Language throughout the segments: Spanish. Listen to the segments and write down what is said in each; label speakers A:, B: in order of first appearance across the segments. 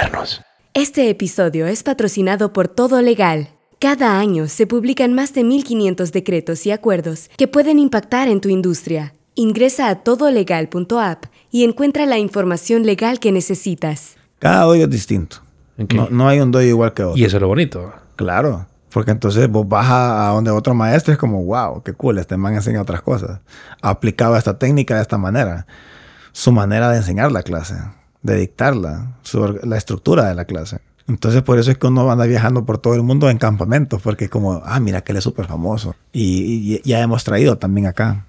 A: modernos.
B: Este episodio es patrocinado por Todo Legal. Cada año se publican más de 1.500 decretos y acuerdos que pueden impactar en tu industria. Ingresa a todolegal.app y encuentra la información legal que necesitas.
C: Cada doy es distinto. No, no hay un doy igual que otro.
A: Y eso es lo bonito.
C: Claro. Porque entonces vos vas a, donde otro maestro es como, wow, qué cool, este man enseña otras cosas. Aplicaba esta técnica de esta manera. Su manera de enseñar la clase, de dictarla, su la estructura de la clase. Entonces por eso es que uno anda viajando por todo el mundo en campamentos, porque es como, ah, mira que él es súper famoso. Y, ya hemos traído también acá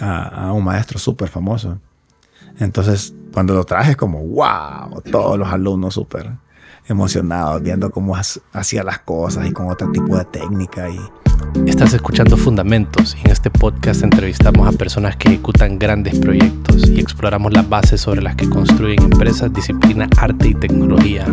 C: a, a un maestro súper famoso. Entonces, cuando lo traje, es como, wow, todos los alumnos súper emocionados, viendo cómo ha- hacía las cosas y con otro tipo de técnica. Y
A: Estás escuchando Fundamentos y en este podcast entrevistamos a personas que ejecutan grandes proyectos y exploramos las bases sobre las que construyen empresas, disciplina, arte y tecnología.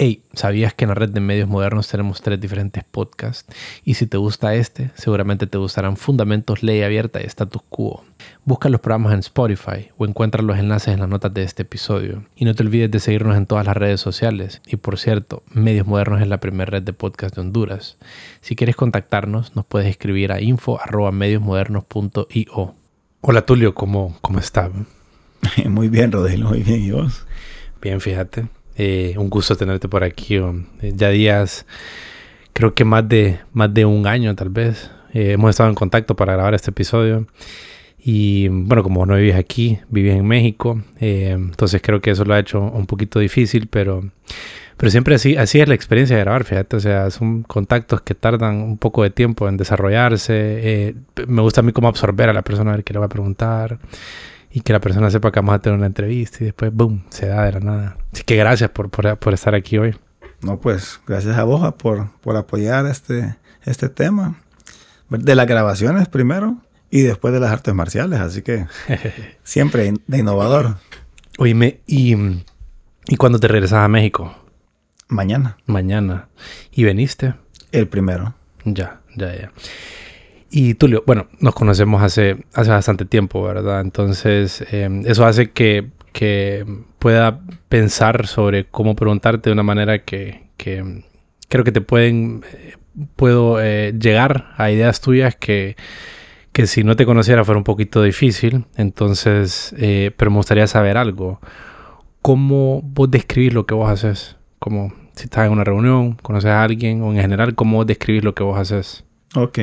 A: Hey, ¿sabías que en la red de medios modernos tenemos tres diferentes podcasts? Y si te gusta este, seguramente te gustarán Fundamentos, Ley Abierta y Status Quo. Busca los programas en Spotify o encuentra los enlaces en las notas de este episodio. Y no te olvides de seguirnos en todas las redes sociales. Y por cierto, Medios Modernos es la primera red de podcast de Honduras. Si quieres contactarnos, nos puedes escribir a info.mediosmodernos.io. Hola Tulio, ¿cómo, cómo estás?
C: muy bien, Rodrigo, muy bien. ¿Y vos?
A: Bien, fíjate. Eh, un gusto tenerte por aquí. eh, Ya días, creo que más de, más de un año tal vez. eh, hemos estado en contacto para grabar este episodio. Y bueno, como no vivías aquí, vivías en México. eh, entonces creo que eso lo ha hecho un poquito difícil, pero, pero siempre así, así es la experiencia de grabar, fíjate. O sea, son contactos que tardan un poco de tiempo en desarrollarse. eh, me gusta a mí cómo absorber a la persona a ver qué le va a preguntar y que la persona sepa que vamos a tener una entrevista y después, boom, se da de la nada. Así que gracias por, por, por estar aquí hoy.
C: No, pues gracias a vos por, por apoyar este, este tema. De las grabaciones primero y después de las artes marciales. Así que siempre de innovador.
A: Oíme, y, ¿y cuándo te regresas a México?
C: Mañana,
A: Mañana. ¿Y veniste?
C: el primero.
A: Ya, ya, ya. Y Tulio, bueno, nos conocemos hace, hace bastante tiempo, ¿verdad? Entonces, eh, eso hace que, que pueda pensar sobre cómo preguntarte de una manera que, que creo que te pueden, eh, puedo eh, llegar a ideas tuyas que, que si no te conociera fuera un poquito difícil. Entonces, eh, pero me gustaría saber algo. ¿Cómo vos describís lo que vos haces? Como si estás en una reunión, conoces a alguien o en general, ¿cómo describís lo que vos haces?
C: Ok.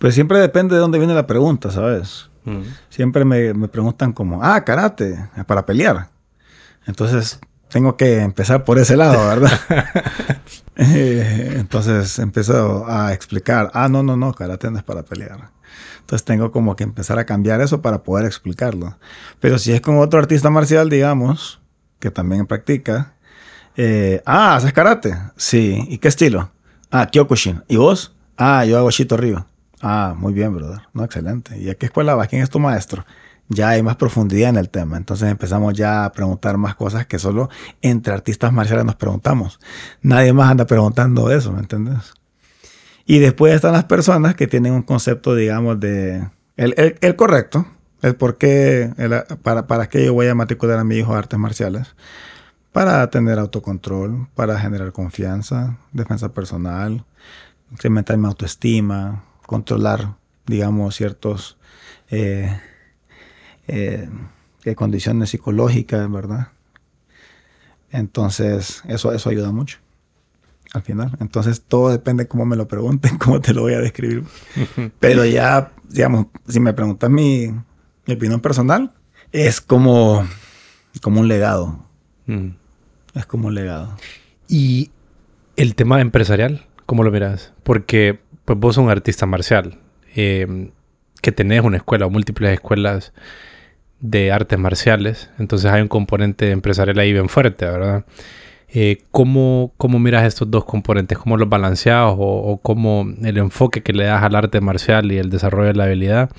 C: Pues siempre depende de dónde viene la pregunta, ¿sabes? Siempre me, me preguntan como, ah, karate, para pelear. Entonces, tengo que empezar por ese lado, ¿verdad? Eh, Entonces, empiezo a explicar, ah, no, no, no, karate no es para pelear. Entonces, tengo como que empezar a cambiar eso para poder explicarlo. Pero si es con otro artista marcial, digamos, que también practica, eh, ah, ¿haces karate? Sí. ¿Y qué estilo? Ah, Kyokushin. ¿Y vos? Ah, yo hago Shito Ryu. Ah, muy bien, brother. No, excelente. ¿Y a qué escuela vas? ¿Quién es tu maestro? Ya hay más profundidad en el tema. Entonces empezamos ya a preguntar más cosas que solo entre artistas marciales nos preguntamos. Nadie más anda preguntando eso, ¿me entiendes? Y después están las personas que tienen un concepto, digamos, de... El, el- el correcto, el por qué, el- para, para qué yo voy a matricular a mi hijo a artes marciales. Para tener autocontrol, para generar confianza, defensa personal, incrementar mi autoestima, controlar, digamos, ciertos eh, eh, eh, condiciones psicológicas, ¿verdad? Entonces, eso, eso ayuda mucho al final. Entonces, todo depende de cómo me lo pregunten, cómo te lo voy a describir. Pero ya, digamos, si me preguntas mi, mi opinión personal, es como, como un legado.
A: Mm.
C: Es como un legado.
A: Y el tema empresarial, ¿cómo lo miras? Porque pues vos sos un artista marcial, eh, que tenés una escuela o múltiples escuelas de artes marciales, entonces hay un componente empresarial ahí bien fuerte, ¿verdad? Eh, ¿cómo, ¿Cómo miras estos dos componentes? ¿Cómo los balanceas o, cómo el enfoque que le das al arte marcial y el desarrollo de la habilidad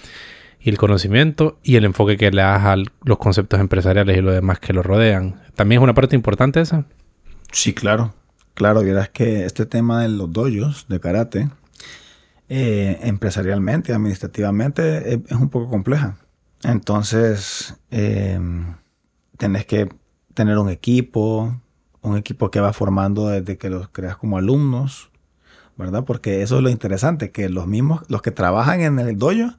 A: y el conocimiento y el enfoque que le das a los conceptos empresariales y lo demás que lo rodean? ¿También es una parte importante esa?
C: Sí, claro. Claro, vieras que este tema de los dojos de karate, eh, empresarialmente, administrativamente, es, es un poco compleja. Entonces, eh, tenés que tener un equipo, un equipo que va formando desde que los creas como alumnos, ¿verdad? Porque eso es lo interesante, que los mismos, los que trabajan en el dojo,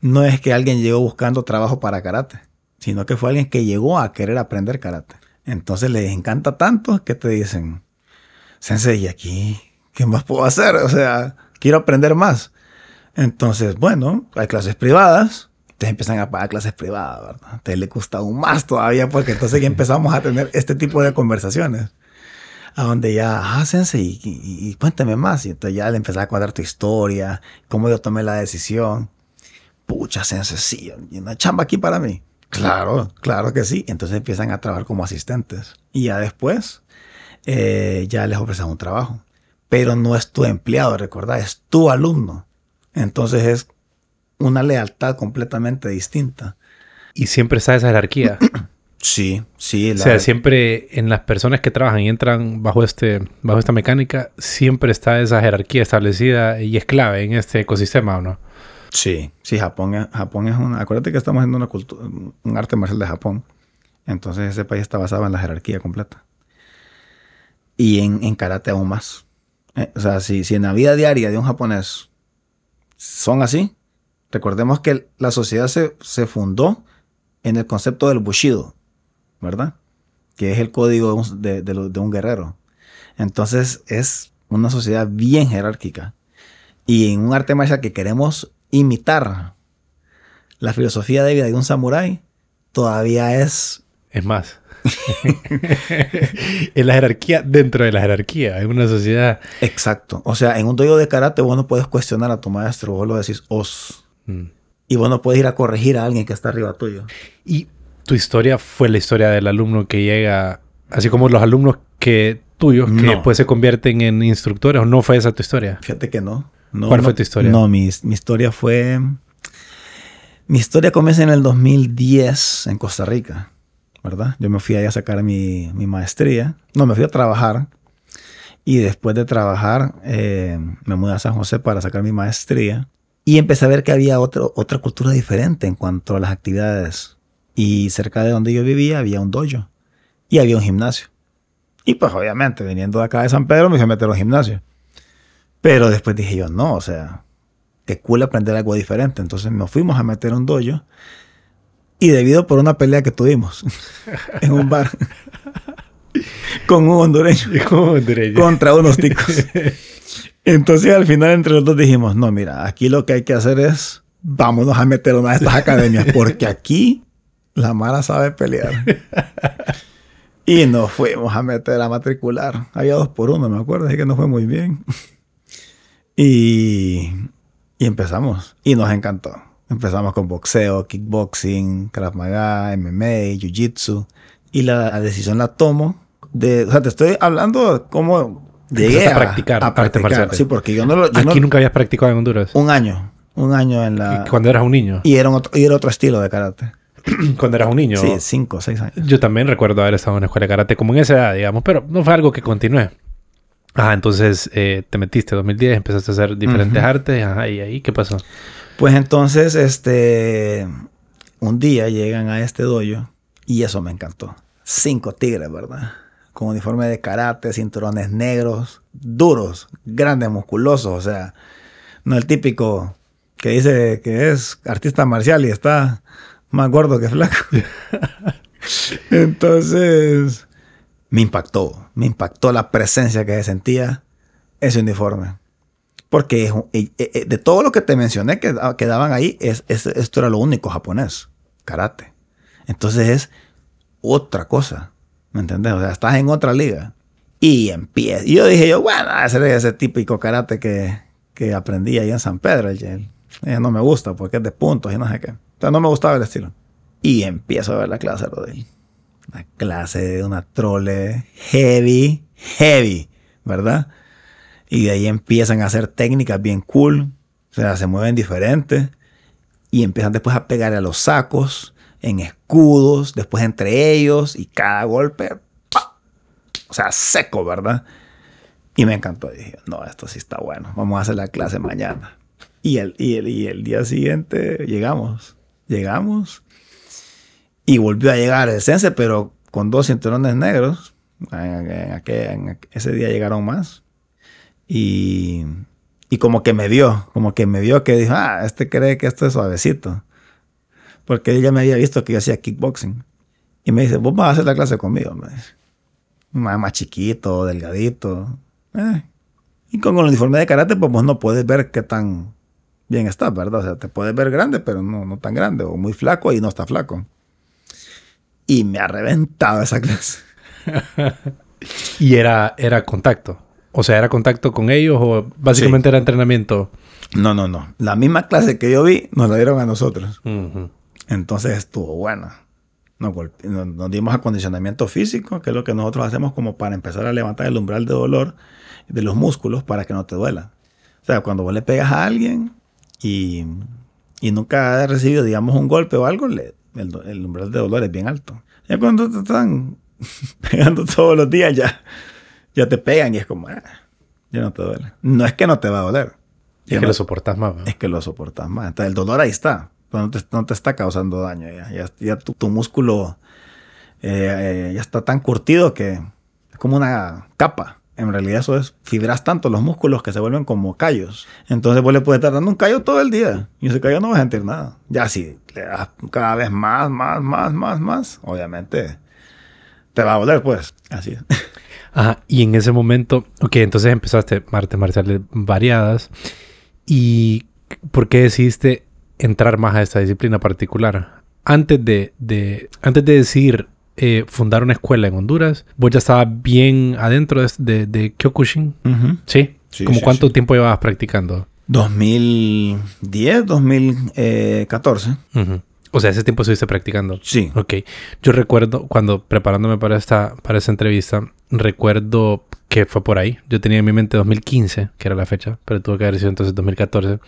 C: no es que alguien llegó buscando trabajo para karate, sino que fue alguien que llegó a querer aprender karate. Entonces les encanta tanto que te dicen, Sensei, ¿y aquí qué más puedo hacer? O sea, quiero aprender más. Entonces, bueno, hay clases privadas, te empiezan a pagar clases privadas, ¿verdad? Te le gusta aún más todavía porque entonces ya empezamos a tener este tipo de conversaciones. A donde ya, ah, sensei, y, cuéntame más. Y entonces ya le empezás a contar tu historia, cómo yo tomé la decisión. Pucha, sensei, sí, y una chamba aquí para mí. Claro, claro que sí. Entonces empiezan a trabajar como asistentes. Y ya después, eh, ya les ofreces un trabajo. Pero no es tu empleado, recordad, es tu alumno. Entonces es una lealtad completamente distinta.
A: Y siempre está esa jerarquía.
C: sí, sí.
A: o sea, siempre en las personas que trabajan y entran bajo, este, bajo esta mecánica, siempre está esa jerarquía establecida y es clave en este ecosistema, ¿o no?
C: Sí, sí, Japón es, Japón es una... Acuérdate que estamos en una cultura, un arte marcial de Japón. Entonces ese país está basado en la jerarquía completa. Y en, en karate aún más. Eh, o sea, si, si en la vida diaria de un japonés son así, recordemos que la sociedad se, fundó en el concepto del Bushido, ¿verdad? Que es el código de, de un guerrero. Entonces es una sociedad bien jerárquica. Y en un arte marcial que queremos imitar la filosofía de vida de un samurái, todavía es...
A: Es más. en la jerarquía, dentro de la jerarquía, en una sociedad.
C: Exacto. O sea, en un dojo de karate vos no puedes cuestionar a tu maestro, vos lo decís os. Mm. Y vos no puedes ir a corregir a alguien que está arriba tuyo.
A: Y tu historia fue la historia del alumno que llega, así como los alumnos que tuyos que después se convierten en instructores, ¿o no fue esa tu historia?
C: Fíjate que no.
A: ¿Cuál fue tu historia?
C: No, mi, mi historia fue... Mi historia comienza en el 2010 en Costa Rica. ¿Verdad? Yo me fui ahí a sacar mi, maestría. No, me fui a trabajar. Y después de trabajar, eh, me mudé a San José para sacar mi maestría. Y empecé a ver que había otro, otra cultura diferente en cuanto a las actividades. Y cerca de donde yo vivía había un dojo. Y había un gimnasio. Y pues obviamente, viniendo de acá de San Pedro, me fui a meter un gimnasio. Pero después dije yo, no, o sea, qué cool aprender algo diferente. Entonces nos fuimos a meter un dojo y debido por una pelea que tuvimos en un bar con un hondureño, contra unos ticos. Entonces al final entre los dos dijimos, no, mira, aquí lo que hay que hacer es, vámonos a meter una de estas academias, porque aquí la Mara sabe pelear. Y nos fuimos a meter a matricular. Había dos por uno, me acuerdo, así que nos fue muy bien. Y, y empezamos. Y nos encantó. Empezamos con boxeo, kickboxing, Krav Maga, MMA, Jiu-Jitsu. Y la, decisión la tomo de... O sea, te estoy hablando cómo llegué
A: a, practicar. A practicar.
C: Sí, porque yo no lo...
A: Aquí nunca habías practicado en Honduras.
C: Un año. Un año en la...
A: Cuando eras un niño.
C: Y era, otro, y era otro estilo de karate.
A: Cuando eras un niño.
C: Sí, cinco, seis años.
A: Yo también recuerdo haber estado en una escuela de karate como en esa edad, digamos, pero no fue algo que continué. Ajá, entonces eh, te metiste en 2010, empezaste a hacer diferentes artes. Ajá, ¿y ahí qué pasó?
C: Pues entonces, este, un día llegan a este dojo y eso me encantó. Cinco tigres, ¿verdad? Con uniforme de karate, cinturones negros, duros, grandes, musculosos, o sea, no el típico que dice que es artista marcial y está más gordo que flaco. Entonces, me impactó, me impactó la presencia que sentía ese uniforme. Porque de todo lo que te mencioné que, daban ahí, es, esto era lo único japonés, karate. Entonces es otra cosa, ¿me entendés? O sea, estás en otra liga. Y empieza. Y yo dije yo, bueno, es ese típico karate que, que aprendí ahí en San Pedro. El, no me gusta porque es de puntos y no sé qué. O no me gustaba el estilo. Y empiezo a ver la clase, Rodel. Una clase de una trole heavy, heavy, ¿verdad? Y de ahí empiezan a hacer técnicas bien cool. O sea, se mueven diferentes. Y empiezan después a pegar a los sacos, en escudos, después entre ellos. Y cada golpe, o sea, seco, ¿verdad? Y me encantó. dije, no, esto sí está bueno. Vamos a hacer la clase mañana. Y el, y el, y el día siguiente llegamos. llegamos y volvió a llegar el Sense, pero con dos cinturones negros. En, ese día llegaron más. Y, y, como que me dio, como que me dio que dijo, ah, este cree que esto es suavecito. Porque ella me había visto que yo hacía kickboxing. Y me dice, vos vas a hacer la clase conmigo. Me dice. Más, chiquito, delgadito. Eh. Y con el uniforme de karate, pues vos no puedes ver qué tan bien está, ¿verdad? O sea, te puedes ver grande, pero no, no tan grande. O muy flaco y no está flaco. Y me ha reventado esa clase.
A: y era, era contacto. O sea, ¿era contacto con ellos o básicamente era entrenamiento?
C: No, no, no. La misma clase que yo vi nos la dieron a nosotros. Entonces estuvo buena. Nos, nos, dimos acondicionamiento físico, que es lo que nosotros hacemos como para empezar a levantar el umbral de dolor de los músculos para que no te duela. O sea, cuando vos le pegas a alguien y, y nunca has recibido, digamos, un golpe o algo, le, el, umbral de dolor es bien alto. Ya cuando te están pegando todos los días, ya, ya te pegan y es como, ah, ya no te duele. No es que no te va a doler.
A: Es que lo soportas más.
C: Es que lo soportas más. Entonces, el dolor ahí está. Pero no te, no te está causando daño. Ya, ya, tu, músculo eh, eh, ya está tan curtido que es como una capa en realidad eso es, fibras tanto los músculos que se vuelven como callos. Entonces vos le puedes estar dando un callo todo el día y ese callo no vas a sentir nada. Ya si le das cada vez más, más, más, más, más, obviamente te va a doler pues. Así es.
A: Ajá, y en ese momento, ok, entonces empezaste artes marciales variadas. ¿Y por qué decidiste entrar más a esta disciplina particular? Antes de, de, antes de decir eh, fundar una escuela en Honduras. Vos ya estabas bien adentro de, de, Kyokushin. ¿Sí? ¿Cómo cuánto tiempo llevabas practicando?
C: 2010, 2014.
A: O sea, ese tiempo estuviste practicando.
C: Sí.
A: Ok. Yo recuerdo, cuando preparándome para esta, para esta entrevista, recuerdo que fue por ahí. Yo tenía en mi mente 2015, que era la fecha, pero tuvo que haber sido entonces 2014,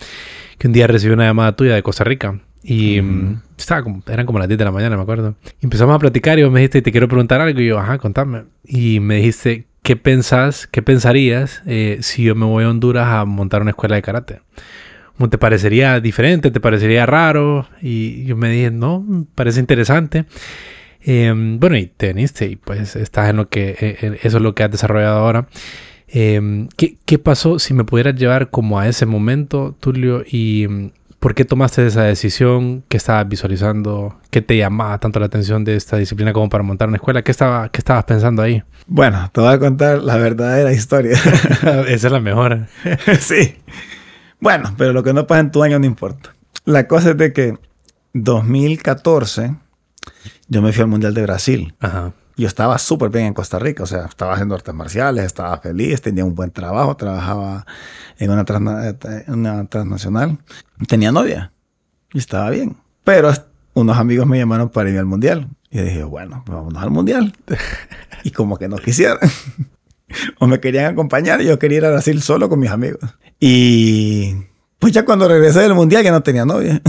A: que un día recibí una llamada tuya de Costa Rica y mm, estaba como, eran como las 10 de la mañana, me acuerdo. empezamos a platicar y vos me dijiste, te quiero preguntar algo. Y yo, ajá, contame. Y me dijiste, ¿qué pensás, qué pensarías eh, si yo me voy a Honduras a montar una escuela de karate? ¿Te parecería diferente? ¿Te parecería raro? Y yo me dije, no, parece interesante. Em, bueno, y te veniste y pues estás en lo que, eh, eh, eso es lo que has desarrollado ahora. Em, ¿qué, ¿Qué pasó si me pudieras llevar como a ese momento, Tulio, y ¿Por qué tomaste esa decisión? ¿Qué estabas visualizando? ¿Qué te llamaba tanto la atención de esta disciplina como para montar una escuela? ¿Qué, estaba, qué estabas pensando ahí?
C: Bueno, te voy a contar la verdadera historia.
A: esa es la mejor.
C: sí. Bueno, pero lo que no pasa en tu año no importa. La cosa es de que 2014 yo me fui al Mundial de Brasil. Ajá yo estaba súper bien en Costa Rica, o sea, estaba haciendo artes marciales, estaba feliz, tenía un buen trabajo, trabajaba en una, una transnacional, tenía novia y estaba bien. Pero unos amigos me llamaron para ir al mundial y dije, bueno, pues vámonos al mundial. y como que no quisieron. o me querían acompañar y yo quería ir a Brasil solo con mis amigos. Y pues ya cuando regresé del mundial ya no tenía novia.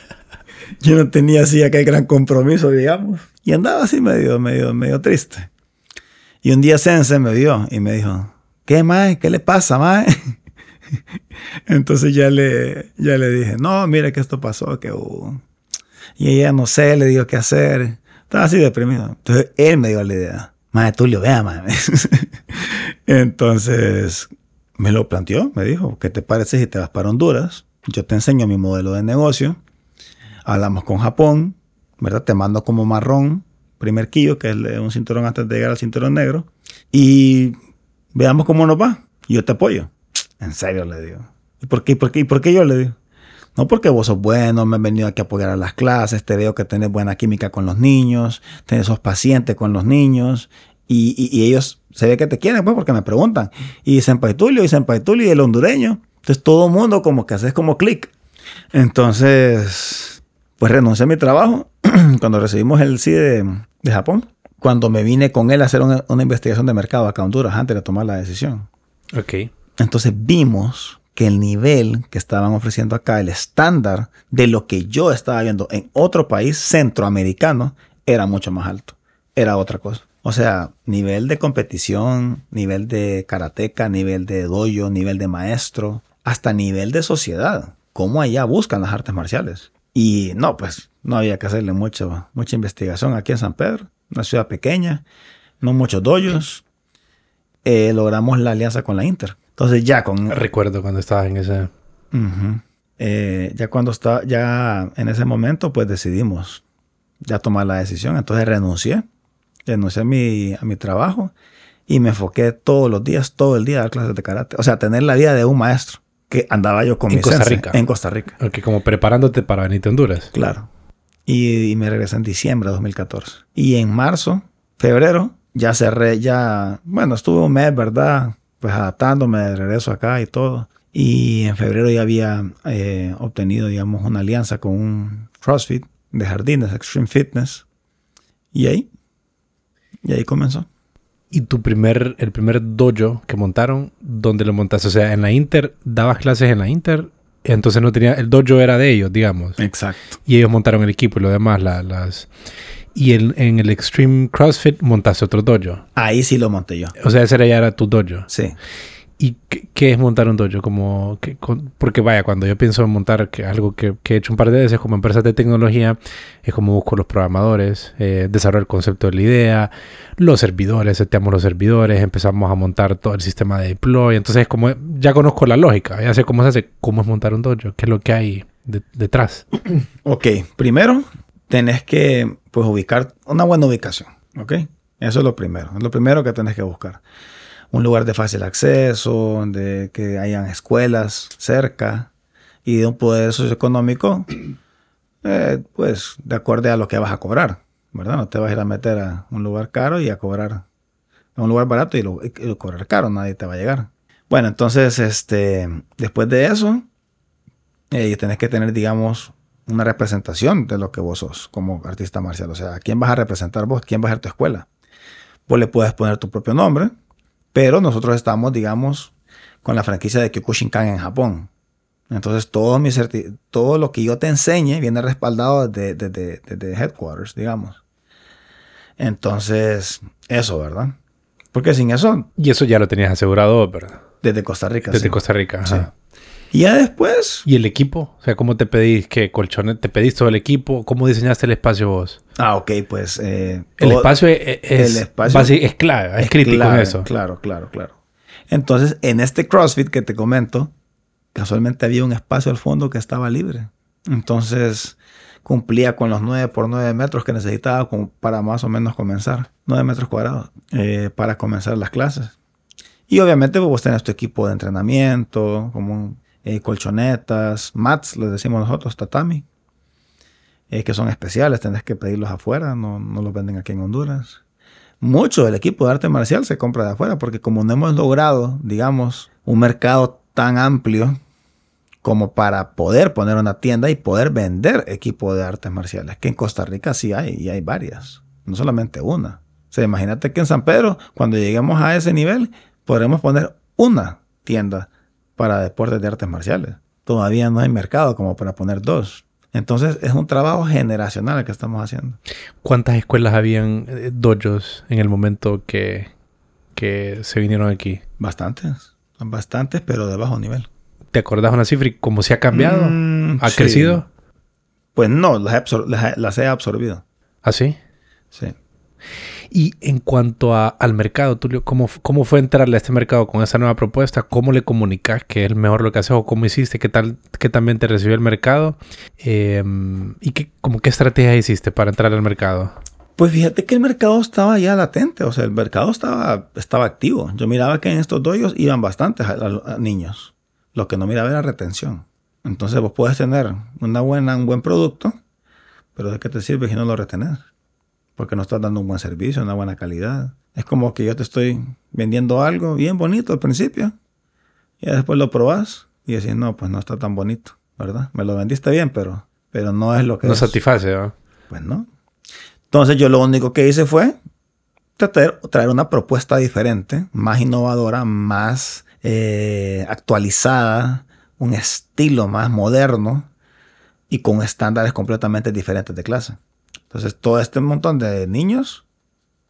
C: yo no tenía así aquel gran compromiso, digamos. Y andaba así medio, medio, medio triste. Y un día Sense me vio y me dijo, ¿qué, más? ¿Qué le pasa, mae? Entonces ya le, ya le dije, no, mire que esto pasó, que hubo. Y ella no sé, le dijo qué hacer. Estaba así deprimido. Entonces él me dio la idea. Mae, Tulio, vea, mae. Entonces me lo planteó, me dijo, ¿qué te parece si te vas para Honduras? Yo te enseño mi modelo de negocio. Hablamos con Japón ¿verdad? Te mando como marrón, primer quillo, que es un cinturón antes de llegar al cinturón negro, y veamos cómo nos va. Yo te apoyo. En serio le digo. ¿Y por qué, por qué, por qué yo le digo? No porque vos sos bueno, me han venido aquí a apoyar a las clases, te veo que tenés buena química con los niños, tenés sos paciente con los niños, y, ellos se ve que te quieren, pues, porque me preguntan. Y dicen Tulio, dicen Tulio y el hondureño. Entonces todo el mundo como que haces como clic. Entonces, pues renuncié a mi trabajo cuando recibimos el sí de, Japón, cuando me vine con él a hacer una, investigación de mercado acá en Honduras antes de tomar la decisión.
A: Ok.
C: Entonces vimos que el nivel que estaban ofreciendo acá, el estándar de lo que yo estaba viendo en otro país centroamericano, era mucho más alto. Era otra cosa. O sea, nivel de competición, nivel de karateca, nivel de dojo, nivel de maestro, hasta nivel de sociedad. Cómo allá buscan las artes marciales. Y no, pues no había que hacerle mucho, mucha investigación aquí en San Pedro, una ciudad pequeña, no muchos doyos. Eh, logramos la alianza con la Inter. Entonces ya con...
A: Recuerdo cuando estabas en ese...
C: Eh, ya cuando estaba, ya en ese momento, pues decidimos ya tomar la decisión. Entonces renuncié, renuncié a mi, a mi trabajo y me enfoqué todos los días, todo el día a dar clases de karate. O sea, tener la vida de un maestro que andaba yo con
A: en
C: mi
A: Costa
C: sensei
A: Rica.
C: en Costa Rica.
A: Ok, como preparándote para venirte a Honduras.
C: Claro. Y, y me regresé en diciembre de 2014. Y en marzo, febrero, ya cerré, ya, bueno, estuve un mes, ¿verdad? Pues adaptándome de regreso acá y todo. Y en febrero ya había eh, obtenido, digamos, una alianza con un CrossFit de jardines, Extreme Fitness. Y ahí, y ahí comenzó.
A: Y tu primer, el primer dojo que montaron, ¿dónde lo montaste? O sea, en la Inter, dabas clases en la Inter, entonces no tenía, el dojo era de ellos, digamos.
C: Exacto.
A: Y ellos montaron el equipo y lo demás, la- las... Y el- en el Extreme CrossFit montaste otro dojo.
C: Ahí sí lo monté yo.
A: O sea, ese era ya era tu dojo.
C: Sí.
A: ¿Y qué, qué es montar un dojo? Como que, con- porque vaya, cuando yo pienso en montar que algo que, que he hecho un par de veces como empresas de tecnología, es como busco los programadores, eh, desarrollo el concepto de la idea, los servidores, seteamos los servidores, empezamos a montar todo el sistema de deploy. Entonces es como, ya conozco la lógica, ya sé cómo se hace, cómo es montar un dojo, qué es lo que hay de- detrás.
C: Ok, primero tenés que pues ubicar una buena ubicación, ¿ok? Eso es lo primero, es lo primero que tenés que buscar. Un lugar de fácil acceso, donde que hayan escuelas cerca y de un poder socioeconómico, eh, pues de acuerdo a lo que vas a cobrar, ¿verdad? No te vas a ir a meter a un lugar caro y a cobrar a un lugar barato y lo, cobrar caro, nadie te va a llegar. Bueno, entonces, este, después de eso, eh, tenés que tener, digamos, una representación de lo que vos sos como artista marcial. O sea, ¿a quién vas a representar vos? ¿Quién va a ser tu escuela? Vos le puedes poner tu propio nombre, pero nosotros estamos, digamos, con la franquicia de Kyokushinkan en Japón. Entonces, todo, mi todo lo que yo te enseñe viene respaldado desde de, de, de- de headquarters, digamos. Entonces, eso, ¿verdad? Porque sin eso,
A: Y eso ya lo tenías asegurado, ¿verdad?
C: desde Costa Rica.
A: Desde
C: sí.
A: Costa Rica. ajá.
C: Y ya después,
A: ¿Y el equipo? O sea, ¿cómo te pedís que colchones? ¿Te pedís todo el equipo? ¿Cómo diseñaste el espacio vos?
C: ah, ok, pues... eh,
A: El espacio es, es,
C: el espacio-
A: basi- es clave, es, crítico en eso.
C: Claro, claro, claro. Entonces, en este CrossFit que te comento, casualmente había un espacio al fondo que estaba libre. Entonces, cumplía con los 9 por 9 metros que necesitaba como para más o menos comenzar. 9 metros cuadrados eh, para comenzar las clases. Y obviamente pues, vos tenés tu equipo de entrenamiento, como eh, colchonetas, mats, les decimos nosotros, tatami, eh, que son especiales, tenés que pedirlos afuera, no, no los venden aquí en Honduras mucho del equipo de arte marcial se compra de afuera, porque como no hemos logrado, digamos, un mercado tan amplio como para poder poner una tienda y poder vender equipo de artes marciales, que en Costa Rica sí hay, y hay varias, no solamente una. O sea, imagínate que en San Pedro, cuando lleguemos a ese nivel, podremos poner una tienda para deportes de artes marciales. Todavía no hay mercado como para poner dos. Entonces es un trabajo generacional el que estamos haciendo.
A: ¿Cuántas escuelas habían eh, dojos en el momento que, que se vinieron aquí?
C: Bastantes, bastantes, pero de bajo nivel.
A: ¿Te acordás una cifra y cómo se ha cambiado?
C: Mm,
A: ¿Ha
C: sí.
A: crecido?
C: Pues no, las he, las he- absorbido.
A: ¿Así?
C: Sí.
A: Y en cuanto a- al mercado, Tulio, ¿cómo, ¿cómo fue entrarle a este mercado con esa nueva propuesta? ¿Cómo le comunicas que es mejor lo que haces o cómo hiciste? ¿Qué tal qué también te recibió el mercado? Eh, ¿Y qué, como qué estrategia hiciste para entrar al mercado?
C: Pues fíjate que el mercado estaba ya latente, o sea, el mercado estaba, estaba activo. Yo miraba que en estos doyos iban bastantes a- niños. Lo que no miraba era retención. Entonces vos puedes tener una buena, un buen producto, pero ¿de qué te sirve si no lo retenés? Porque no estás dando un buen servicio, una buena calidad. Es como que yo te estoy vendiendo algo bien bonito al principio, y después lo probás y decís, no, pues no está tan bonito, ¿verdad? Me lo vendiste bien, pero, pero no es lo que
A: No
C: es.
A: satisface, ¿no?
C: Pues no. Entonces yo lo único que hice fue tratar, traer una propuesta diferente, más innovadora, más eh, actualizada, un estilo más moderno y con estándares completamente diferentes de clase. Entonces todo este montón de niños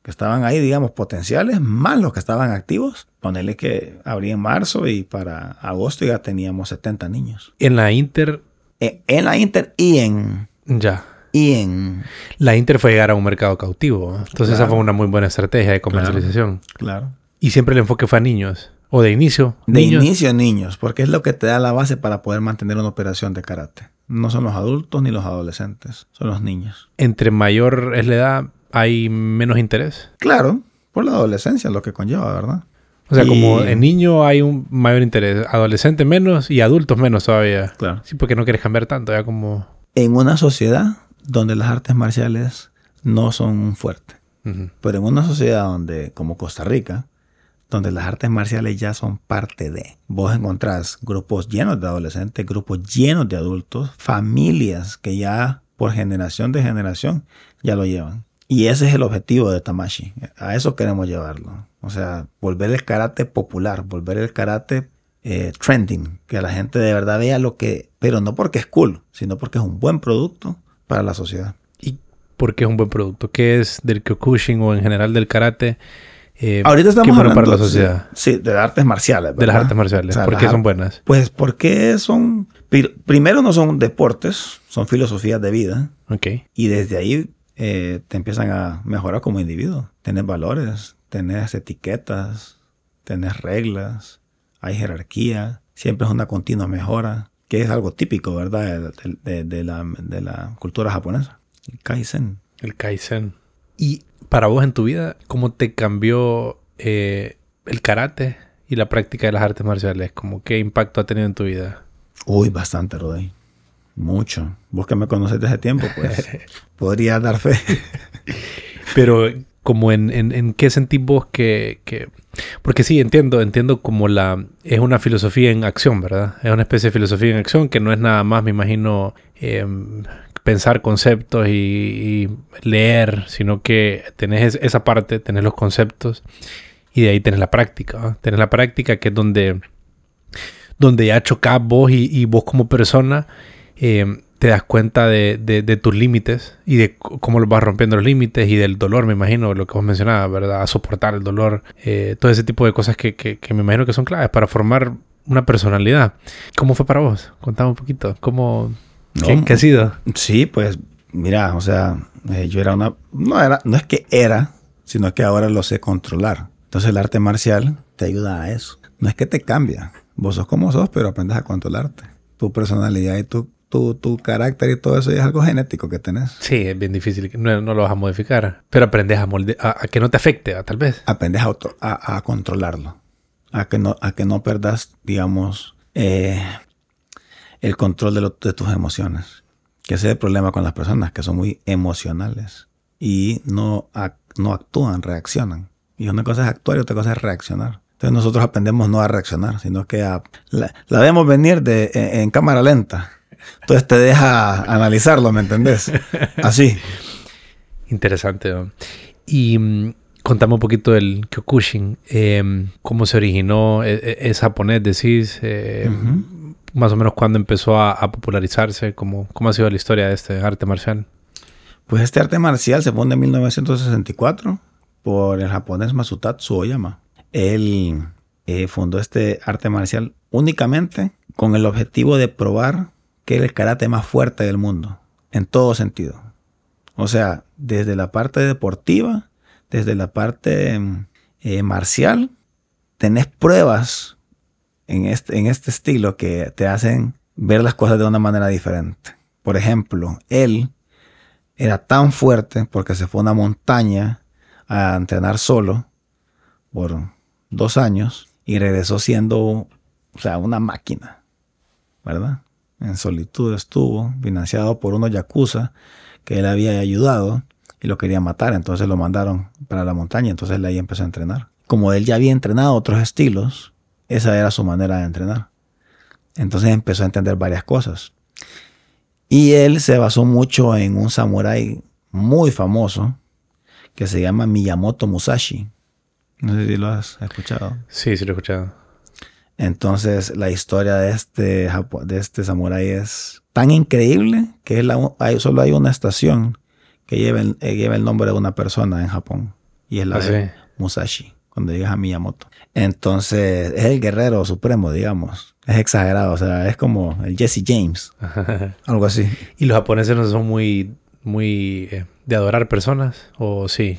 C: que estaban ahí, digamos, potenciales, más los que estaban activos, ponerle que abrí en marzo y para agosto ya teníamos 70 niños.
A: En la Inter
C: en, en la Inter y en...
A: Ya.
C: Y en...
A: La Inter fue llegar a un mercado cautivo. Entonces esa fue una muy buena estrategia de comercialización.
C: Claro.
A: Y siempre el enfoque fue a niños. O de inicio.
C: De
A: niños.
C: inicio niños, porque es lo que te da la base para poder mantener una operación de karate. No son los adultos ni los adolescentes, son los niños.
A: Entre mayor es la edad, hay menos interés.
C: Claro, por la adolescencia, lo que conlleva, ¿verdad?
A: O sea,
C: Y-
A: como en niño hay un mayor interés, adolescente menos y adultos menos todavía.
C: Claro.
A: Sí, porque no quieres cambiar tanto, ya como...
C: En una sociedad donde las artes marciales no son fuertes, pero en una sociedad donde, como Costa Rica, donde las artes marciales ya son parte de. Vos encontrás grupos llenos de adolescentes, grupos llenos de adultos, familias que ya por generación de generación ya lo llevan. Y ese es el objetivo de Tamashi. A eso queremos llevarlo. O sea, volver el karate popular, volver el karate eh, trending, que la gente de verdad vea lo que, pero no porque es cool, sino porque es un buen producto para la sociedad.
A: ¿Y por qué es un buen producto? ¿Qué es del Kyokushin o en general del karate? Eh,
C: Ahorita estamos
A: ¿Qué bueno
C: hablando
A: para la sociedad?
C: Sí, de las artes marciales.
A: De las
C: ¿verdad?
A: artes marciales.
C: O sea,
A: ¿Por qué son buenas?
C: Pues porque son, pri- primero no son deportes, son filosofías de vida
A: Ok.
C: y desde ahí eh, te empiezan a mejorar como individuo. Tenés valores, tenés etiquetas, tenés reglas, hay jerarquía, siempre es una continua mejora, que es algo típico, ¿verdad? De, de- de la, de la cultura japonesa. El Kaizen.
A: El Kaizen. Y para vos en tu vida, ¿cómo te cambió eh, el karate y la práctica de las artes marciales? ¿Cómo qué impacto ha tenido en tu vida?
C: Uy, bastante, Rodey. Mucho. Vos que me conoces desde tiempo, pues podría dar fe.
A: Pero como en, en, en qué sentís vos que, que- Porque sí, entiendo, entiendo como la... Es una filosofía en acción, ¿verdad? Es una especie de filosofía en acción que no es nada más, me imagino, em, pensar conceptos y, y leer, sino que tenés es- esa parte, tenés los conceptos y de ahí tenés la práctica. ¿va? Tenés la práctica que es donde, donde ya chocás vos y, y vos como persona eh, te das cuenta de, de- de tus límites y de cómo vas rompiendo los límites y del dolor, me imagino, lo que vos mencionabas, ¿verdad? A soportar el dolor, eh, todo ese tipo de cosas que, que- que me imagino que son claves para formar una personalidad. ¿Cómo fue para vos? Contame un poquito. ¿Cómo,
C: No,
A: qué ha sido?
C: Sí, pues mira, o sea, eh, yo era una... No, era, no es que era, sino que ahora lo sé controlar. Entonces el arte marcial te ayuda a eso. No es que te cambia. Vos sos como sos, pero aprendes a controlarte. Tu personalidad y tu, tu, tu carácter y todo eso es algo genético que tenés.
A: Sí, es bien difícil, no, no lo vas a modificar, pero aprendes a, molde- a, a que no te afecte, ¿va? tal vez.
C: Aprendes a, a, a controlarlo. A que no, a que no perdas, digamos, eh, el control de, lo- de tus emociones. Que ese es el problema con las personas, que son muy emocionales y no, ac- no actúan, reaccionan. Y una cosa es actuar y otra cosa es reaccionar. Entonces nosotros aprendemos no a reaccionar, sino que a, la, la vemos venir de, en, en cámara lenta. Entonces te deja analizarlo, ¿me entendés? Así.
A: Interesante. ¿no? Y mm, contame un poquito del Kyokushin. eh, ¿Cómo se originó? ¿E- e- ¿Es, japonés, decís? Eh,
C: Ujú.
A: Más o menos cuándo empezó a, popularizarse. ¿Cómo, ¿Cómo ha sido la historia de este arte marcial?
C: Pues este arte marcial se funda en 1964 por el japonés Masutatsu Oyama. Él eh, fundó este arte marcial únicamente con el objetivo de probar que era el karate más fuerte del mundo, en todo sentido. O sea, desde la parte deportiva, desde la parte eh, marcial, tenés pruebas en este, en este estilo que te hacen ver las cosas de una manera diferente. Por ejemplo, él era tan fuerte porque se fue a una montaña a entrenar solo por dos años y regresó siendo, o sea, una máquina, ¿verdad? En solitud estuvo, financiado por unos yakuza que él había ayudado y lo quería matar, entonces lo mandaron para la montaña, entonces él ahí empezó a entrenar. Como él ya había entrenado otros estilos, esa era su manera de entrenar. Entonces empezó a entender varias cosas. Y él se basó mucho en un samurái muy famoso que se llama Miyamoto Musashi. No sé si lo has escuchado.
A: Sí, sí lo he escuchado.
C: Entonces la historia de este, de este samurái es tan increíble que es la u- hay- solo hay una estación que lleva el, eh, lleva el nombre de una persona en Japón. Y es la
A: Ah,
C: de
A: sí.
C: Musashi, cuando llegas a Miyamoto. Entonces es el guerrero supremo, digamos. Es exagerado, o sea, es como el Jesse James. algo así.
A: ¿Y los japoneses no son muy, muy eh, de adorar personas? ¿O sí?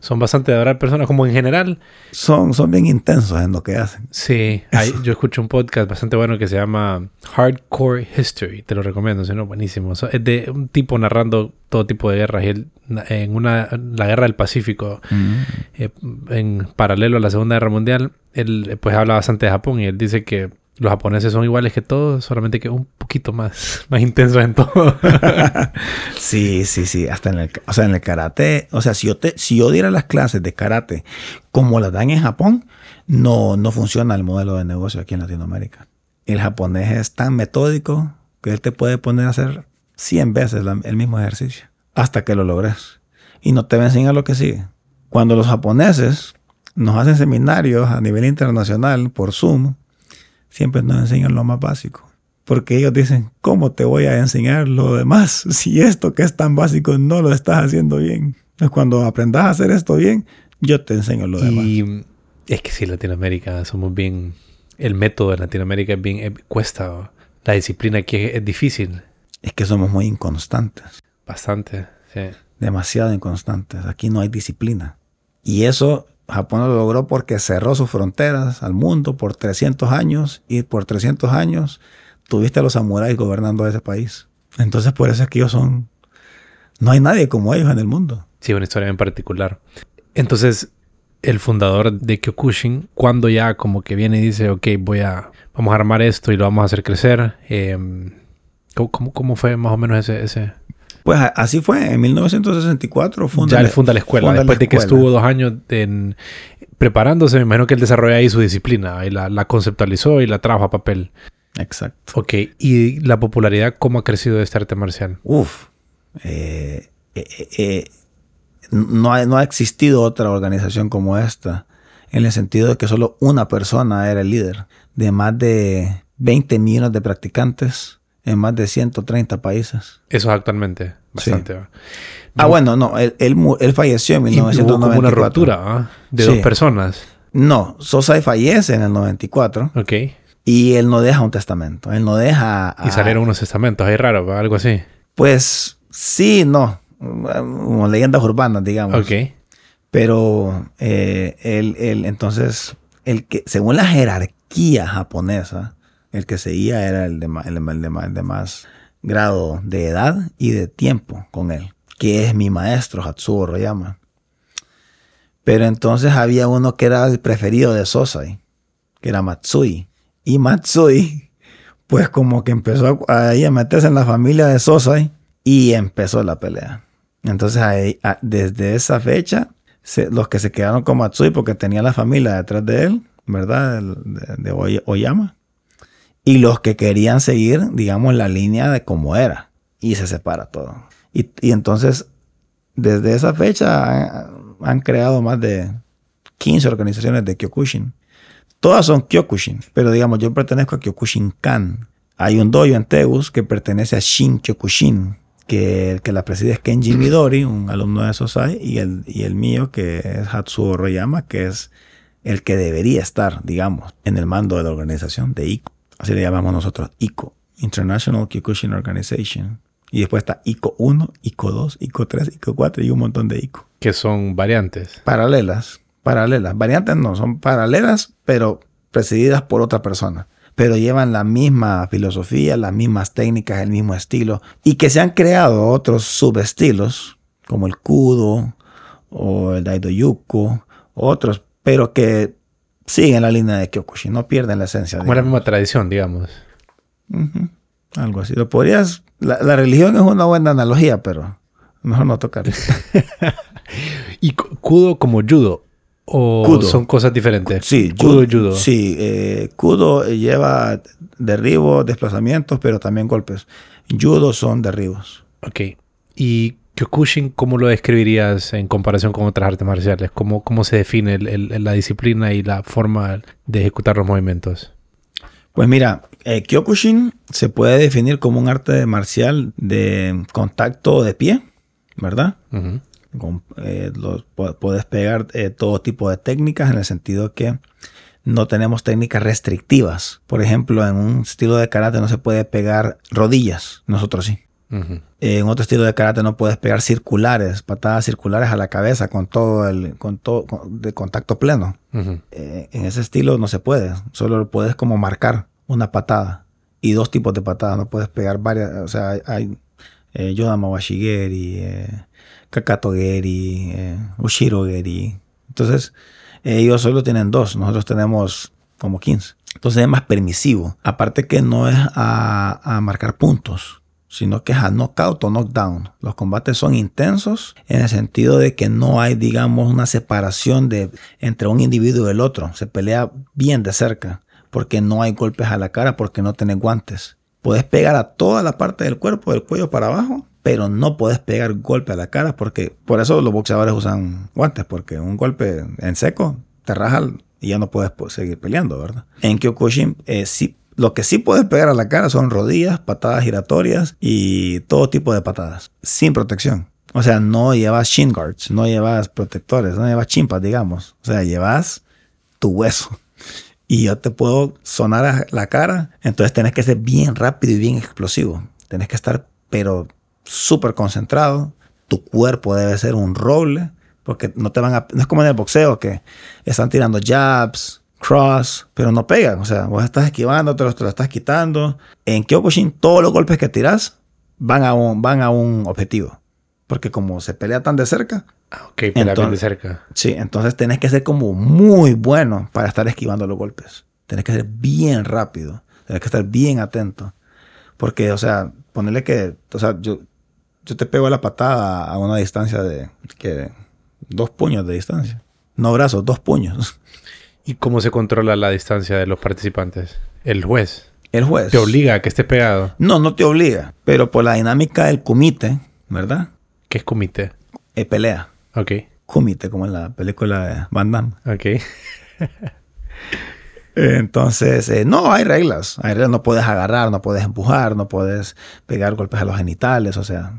A: Son bastante de adorar personas, como en general.
C: Son, son bien intensos en lo que hacen.
A: Sí, yo escucho un podcast bastante bueno que se llama Hardcore History, te lo recomiendo, es buenísimo. es de un tipo narrando todo tipo de guerras y él, en una, la guerra del Pacífico, mm. eh, en paralelo a la Segunda Guerra Mundial, él pues habla bastante de Japón y él dice que los japoneses son iguales que todos, solamente que un poquito más, más intensos en todo.
C: sí, sí, sí. Hasta en el, o sea, en el karate, o sea, si yo, te, si yo diera las clases de karate como las dan en Japón, no, no funciona el modelo de negocio aquí en Latinoamérica. El japonés es tan metódico que él te puede poner a hacer 100 veces el mismo ejercicio hasta que lo logres. Y no te va a enseñar lo que sigue. Cuando los japoneses nos hacen seminarios a nivel internacional por Zoom, siempre nos enseñan lo más básico. Porque ellos dicen, ¿cómo te voy a enseñar lo demás si esto que es tan básico no lo estás haciendo bien? Entonces, cuando aprendas a hacer esto bien, yo te enseño lo demás.
A: Y es que sí, Latinoamérica somos bien... El método de Latinoamérica es bien... cuesta. La disciplina aquí es, difícil.
C: Es que somos muy inconstantes.
A: Bastante, sí.
C: Demasiado inconstantes. Aquí no hay disciplina. Y eso Japón lo logró porque cerró sus fronteras al mundo por 300 años y por 300 años tuviste a los samuráis gobernando ese país. Entonces por eso es que ellos son... No hay nadie como ellos en el mundo.
A: Sí, una historia en particular. Entonces, el fundador de Kyokushin, cuando ya como que viene y dice, ok, voy a... Vamos a armar esto y lo vamos a hacer crecer. Em, ¿cómo, cómo, fue más o menos ese, ese,
C: pues así fue, en 1964
A: funda Ya él funda la escuela, después de que estuvo dos años en, preparándose, me imagino que él desarrolló ahí su disciplina y la, conceptualizó y la trajo a papel.
C: Exacto.
A: Ok, ¿y la popularidad cómo ha crecido de este arte marcial?
C: Uf, eh, eh, eh, no, ha, no ha existido otra organización como esta, en el sentido de que solo una persona era el líder, de más de 20 millones de practicantes en más de 130 países.
A: Eso actualmente, bastante.
C: Ah, bueno, no, él, él, falleció en 1994. Hubo como una
A: ruptura ¿ah? de dos personas.
C: No, Sosa fallece en el 94.
A: Ok.
C: Y él no deja un testamento. Él no deja.
A: Y salieron unos testamentos ahí raro, algo así.
C: Pues sí, no. Como leyendas urbanas, digamos.
A: Ok.
C: Pero eh, él, él, entonces, el que, según la jerarquía japonesa, el que seguía era el de, más, el, de grado de edad y de tiempo con él, que es mi maestro Hatsuo Royama. Pero entonces había uno que era el preferido de Sosai, que era Matsui. Y Matsui, pues como que empezó a meterse en la familia de Sosai y empezó la pelea. Entonces desde esa fecha, los que se quedaron con Matsui porque tenía la familia detrás de él, ¿verdad? De Oyama, y los que querían seguir, digamos, la línea de cómo era. Y se separa todo. Y, entonces, desde esa fecha han, creado más de 15 organizaciones de Kyokushin. Todas son Kyokushin, pero digamos, yo pertenezco a Kyokushin-kan. Hay un dojo en Tegus que pertenece a Shin Kyokushin, que el que la preside es Kenji Midori, un alumno de Sosai, y el, y el mío, que es Hatsuo Royama, que es el que debería estar, digamos, en el mando de la organización de ICO. Así le llamamos nosotros ICO, International Kyokushin Organization. Y después está ICO 1, ICO 2, ICO 3, ICO 4 y un montón de ICO.
A: Que son variantes.
C: Paralelas. Paralelas. Variantes no, son paralelas, pero presididas por otra persona. Pero llevan la misma filosofía, las mismas técnicas, el mismo estilo. Y que se han creado otros subestilos, como el Kudo o el Daido Yuko, otros, pero que siguen la línea de Kyokushin, no pierden la esencia.
A: Como la misma tradición, digamos.
C: Algo así. Lo podrías. La, religión es una buena analogía, pero mejor no tocar.
A: ¿Y kudo como judo? ¿O son cosas diferentes?
C: Sí,
A: kudo y judo.
C: Sí, eh, kudo lleva derribos, desplazamientos, pero también golpes. Judo son derribos.
A: Ok. ¿Y Kyokushin, ¿cómo lo describirías en comparación con otras artes marciales? ¿Cómo, cómo se define la disciplina y la forma de ejecutar los movimientos?
C: Pues mira, eh, Kyokushin se puede definir como un arte marcial de contacto de pie, ¿verdad? Eh, puedes pegar eh, todo tipo de técnicas en el sentido que no tenemos técnicas restrictivas. Por ejemplo, en un estilo de karate no se puede pegar rodillas, nosotros sí. En otro estilo de karate no puedes pegar circulares, patadas circulares a la cabeza con todo el con todo de contacto pleno. Eh, en ese estilo no se puede, solo puedes como marcar una patada y dos tipos de patadas, no puedes pegar varias, o sea, hay, hay eh, Yodama Washigeri, eh, Kakato Geri, eh, Ushiro Geri. Entonces, ellos solo tienen dos, nosotros tenemos como 15. Entonces es más permisivo. Aparte que no es a, a marcar puntos, sino que es a knockout o knockdown. Los combates son intensos en el sentido de que no hay, digamos, una separación de, entre un individuo y el otro. Se pelea bien de cerca porque no hay golpes a la cara, porque no tenés guantes. Puedes pegar a toda la parte del cuerpo, del cuello para abajo, pero no puedes pegar golpe a la cara porque por eso los boxeadores usan guantes, porque un golpe en seco te raja y ya no puedes seguir peleando, ¿verdad? En Kyokushin eh, sí, lo que sí puedes pegar a la cara son rodillas, patadas giratorias y todo tipo de patadas, sin protección. O sea, no llevas shin guards, no llevas protectores, no llevas chimpas, digamos. O sea, llevas tu hueso. Y yo te puedo sonar a la cara. Entonces tenés que ser bien rápido y bien explosivo. Tenés que estar, pero súper concentrado. Tu cuerpo debe ser un roble, porque no te van a. No es como en el boxeo que están tirando jabs, cross, pero no pegan. O sea, vos estás esquivando, te lo, te lo estás quitando. En Kyokushin, todos los golpes que tiras van a un, van a un objetivo. Porque como se pelea tan de cerca.
A: Ah, ok, pelea tan de cerca.
C: Sí, entonces tenés que ser como muy bueno para estar esquivando los golpes. Tenés que ser bien rápido. Tenés que estar bien atento. Porque, o sea, ponerle que. O sea, yo, yo te pego la patada a una distancia de que dos puños de distancia. No brazos, dos puños.
A: ¿Y cómo se controla la distancia de los participantes? El juez.
C: El juez.
A: ¿Te obliga a que esté pegado?
C: No, no te obliga. Pero por la dinámica del comité, ¿verdad?
A: ¿Qué es comité?
C: Eh, pelea.
A: Ok.
C: Comité, como en la película de Van Damme.
A: Ok.
C: Entonces, eh, no, hay reglas. Hay reglas. No puedes agarrar, no puedes empujar, no puedes pegar golpes a los genitales. O sea,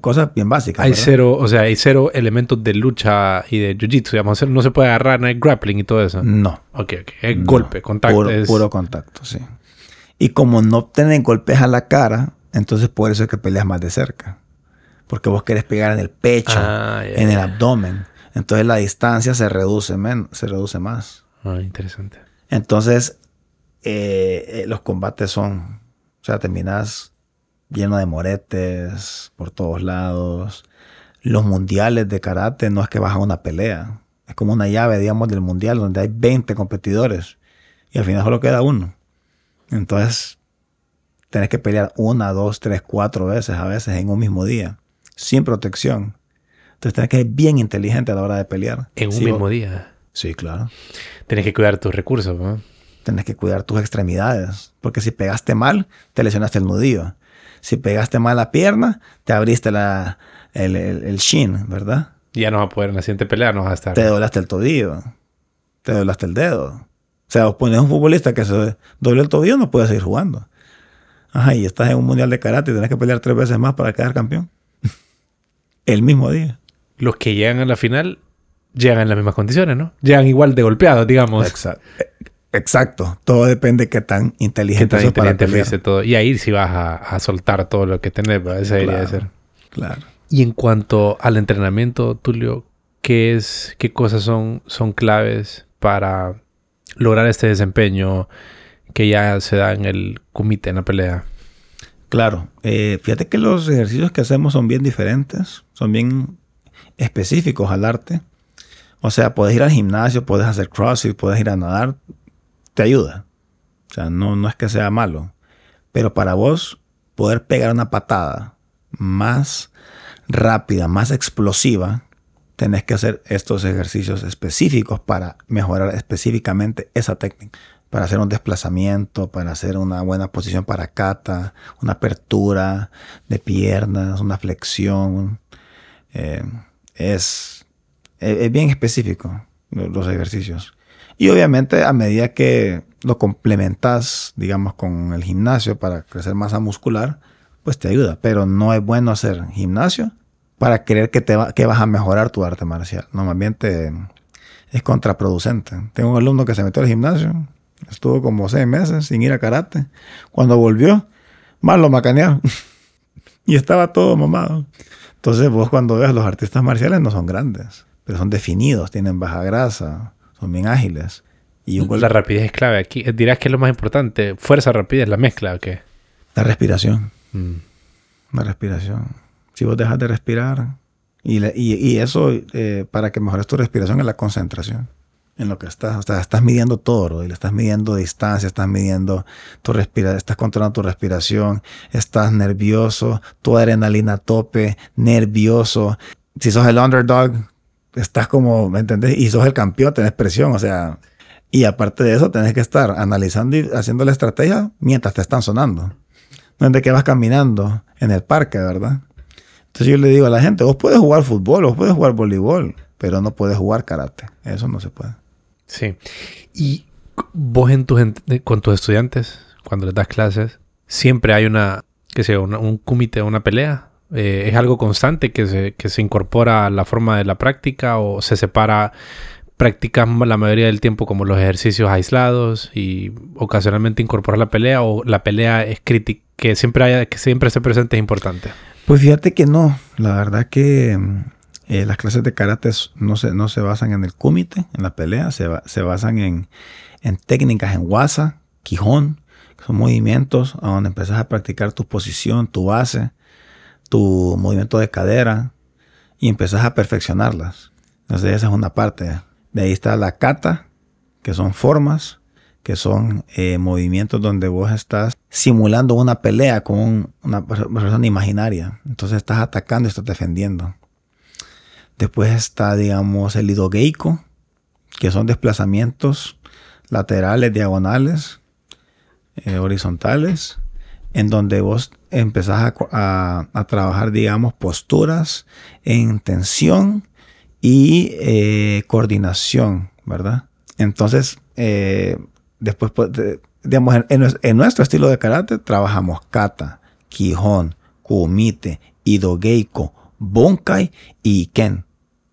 C: cosas bien básicas.
A: Hay cero, o sea, hay cero elementos de lucha y de jiu-jitsu, digamos, no se puede agarrar, no hay grappling y todo eso.
C: No.
A: Ok, ok. Es golpe, contacto.
C: Puro, puro, contacto, sí. Y como no tienen golpes a la cara, entonces por eso es que peleas más de cerca. Porque vos querés pegar en el pecho, ah, en el abdomen. Entonces la distancia se reduce, men se reduce más.
A: Ah, interesante.
C: Entonces, eh, eh, los combates son, o sea, terminas lleno de moretes por todos lados. Los mundiales de karate no es que vas a una pelea. Es como una llave, digamos, del mundial donde hay 20 competidores y al final solo queda uno. Entonces, tenés que pelear una, dos, tres, cuatro veces a veces en un mismo día, sin protección. Entonces, tenés que ser bien inteligente a la hora de pelear.
A: En un mismo día.
C: Sí, claro.
A: Tenés que cuidar tus recursos, ¿no?
C: Tenés que cuidar tus extremidades. Porque si pegaste mal, te lesionaste el nudillo. Si pegaste mal la pierna, te abriste la, el, el, shin, ¿verdad?
A: ya no vas a poder en la siguiente pelea, no vas a estar.
C: Te doblaste el tobillo. Te doblaste el dedo. O sea, vos pones un futbolista que se doble el tobillo, no puede seguir jugando. Ajá, y estás en un mundial de karate y tenés que pelear tres veces más para quedar campeón. el mismo día.
A: Los que llegan a la final llegan en las mismas condiciones, ¿no? Llegan igual de golpeados, digamos.
C: Exacto. Exacto. Todo depende de qué tan inteligente,
A: qué tan inteligente todo. Y ahí sí vas a, soltar todo lo que tenés. Esa debería de ser.
C: Claro.
A: Y en cuanto al entrenamiento, Tulio, ¿qué, es, qué cosas son, son claves para lograr este desempeño que ya se da en el comité, en la pelea?
C: Claro. Eh, fíjate que los ejercicios que hacemos son bien diferentes. Son bien específicos al arte. O sea, puedes ir al gimnasio, puedes hacer crossfit, puedes ir a nadar, te ayuda. O sea, no, no es que sea malo. Pero para vos poder pegar una patada más rápida, más explosiva, tenés que hacer estos ejercicios específicos para mejorar específicamente esa técnica. Para hacer un desplazamiento, para hacer una buena posición para kata, una apertura de piernas, una flexión. Eh, es, es bien específico los ejercicios. Y obviamente a medida que lo complementas, digamos, con el gimnasio para crecer masa muscular, pues te ayuda. Pero no es bueno hacer gimnasio para creer que, te va, que vas a mejorar tu arte marcial. No, es contraproducente. Tengo un alumno que se metió al gimnasio, estuvo como seis meses sin ir a karate. Cuando volvió, más lo macanearon. y estaba todo mamado. Entonces vos cuando ves los artistas marciales no son grandes, pero son definidos, tienen baja grasa, son bien ágiles.
A: Y la rapidez es clave aquí. Dirás que es lo más importante. Fuerza, rapidez, la mezcla o qué?
C: La respiración. Mm. La respiración. Si vos dejas de respirar, y, y, eso eh, para que mejores tu respiración es la concentración en lo que estás. O sea, estás midiendo todo, y le estás midiendo distancia, estás midiendo tu respiración, estás controlando tu respiración, estás nervioso, tu adrenalina tope, nervioso. Si sos el underdog, estás como, ¿me entendés? Y sos el campeón, tenés presión, o sea, y aparte de eso, tenés que estar analizando y haciendo la estrategia mientras te están sonando. No es de que vas caminando en el parque, ¿verdad? Entonces yo le digo a la gente, vos puedes jugar fútbol, vos puedes jugar voleibol, pero no puedes jugar karate. Eso no se puede.
A: Sí. Y vos en tus, con tus estudiantes, cuando les das clases, siempre hay una, que sea, un comité, una pelea. Eh, ¿Es algo constante que se, que se incorpora a la forma de la práctica o se separa practicas la mayoría del tiempo como los ejercicios aislados y ocasionalmente incorporar la pelea o la pelea es crítica, que siempre haya, que siempre esté presente es importante?
C: Pues fíjate que no, la verdad que eh, las clases de karate no se, no se basan en el kumite, en la pelea, se, se basan en, en, técnicas en waza, quijón, que son movimientos donde empezás a practicar tu posición, tu base, tu movimiento de cadera y empezás a perfeccionarlas. Entonces esa es una parte. De ahí está la kata, que son formas, que son eh, movimientos donde vos estás simulando una pelea con una persona imaginaria. Entonces estás atacando y estás defendiendo. Después está, digamos, el idogeico, que son desplazamientos laterales, diagonales, eh, horizontales, en donde vos empezás a, trabajar, digamos, posturas en tensión y eh, coordinación, ¿verdad? Entonces, Después, pues, digamos, en, nuestro estilo de karate trabajamos kata, quijón, kumite, idogeiko, bunkai y ken.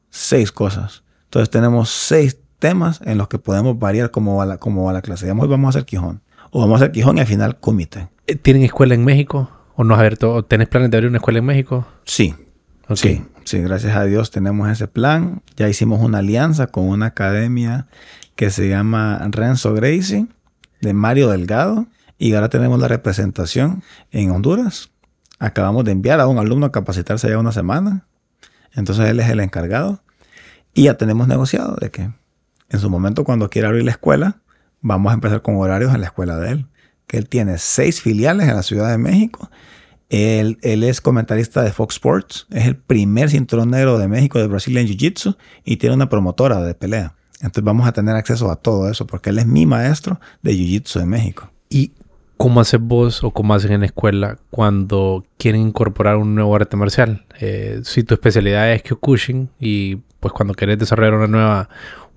C: Seis cosas. Entonces tenemos seis temas en los que podemos variar cómo va la, la clase. Hoy vamos a hacer quijón. O vamos a hacer quijón y al final kumite.
A: Eh, ¿Tienen escuela en México? ¿O no has abierto? ¿O tenés planes de abrir una escuela en México?
C: Sí. Sí, sí, gracias a Dios tenemos ese plan. Ya hicimos una alianza con una academia que se llama Renzo Gracie, de Mario Delgado. Y ahora tenemos la representación en Honduras. Acabamos de enviar a un alumno a capacitarse ya una semana. Entonces él es el encargado. Y ya tenemos negociado de que en su momento cuando quiera abrir la escuela, vamos a empezar con horarios en la escuela de él. Que él tiene seis filiales en la Ciudad de México. Él, es comentarista de Fox Sports. Es el primer cinturón negro de México de Brazilian Jiu-Jitsu y tiene una promotora de pelea. Entonces vamos a tener acceso a todo eso porque él es mi maestro de Jiu-Jitsu de México.
A: ¿Y cómo haces vos o cómo hacen en la escuela cuando quieren incorporar un nuevo arte marcial? Eh, si tu especialidad es Kyokushin y pues cuando querés desarrollar una nueva,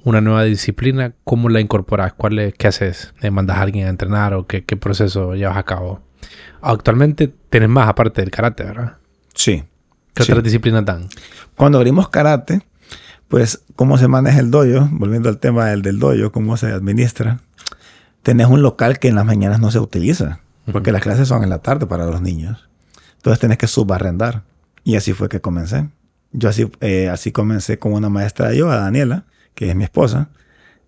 A: una nueva disciplina, ¿cómo la incorporas? ¿Cuál es, ¿Qué haces? ¿Mandas a alguien a entrenar o qué, proceso llevas a cabo? Actualmente tienes más aparte del karate, ¿verdad?
C: Sí.
A: ¿Qué otras disciplinas dan?
C: Cuando abrimos karate, pues cómo se maneja el dojo, volviendo al tema del, del dojo, cómo se administra. Tenés un local que en las mañanas no se utiliza, porque las clases son en la tarde para los niños. Entonces tenés que subarrendar. Y así fue que comencé. Yo así, eh, así comencé con una maestra de yoga, Daniela, que es mi esposa.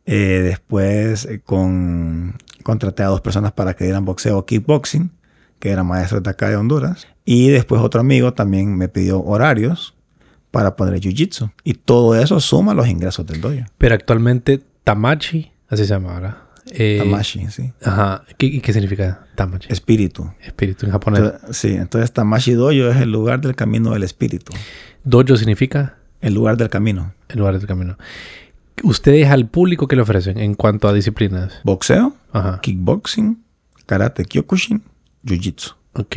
C: Eh, después eh, con, contraté a dos personas para que dieran boxeo o kickboxing, que eran maestros de acá de Honduras. Y después otro amigo también me pidió horarios para poner jiu-jitsu. Y todo eso suma los ingresos del dojo.
A: Pero actualmente Tamachi, así se llama ahora.
C: Eh, tamashi, sí.
A: Ajá. ¿Qué, ¿Qué, significa Tamachi?
C: Espíritu.
A: Espíritu en japonés.
C: sí, entonces Tamashi Dojo es el lugar del camino del espíritu.
A: ¿Dojo significa?
C: El lugar del camino.
A: El lugar del camino. ¿Ustedes al público qué le ofrecen en cuanto a disciplinas?
C: Boxeo, kickboxing, karate kyokushin, jiu-jitsu.
A: Ok.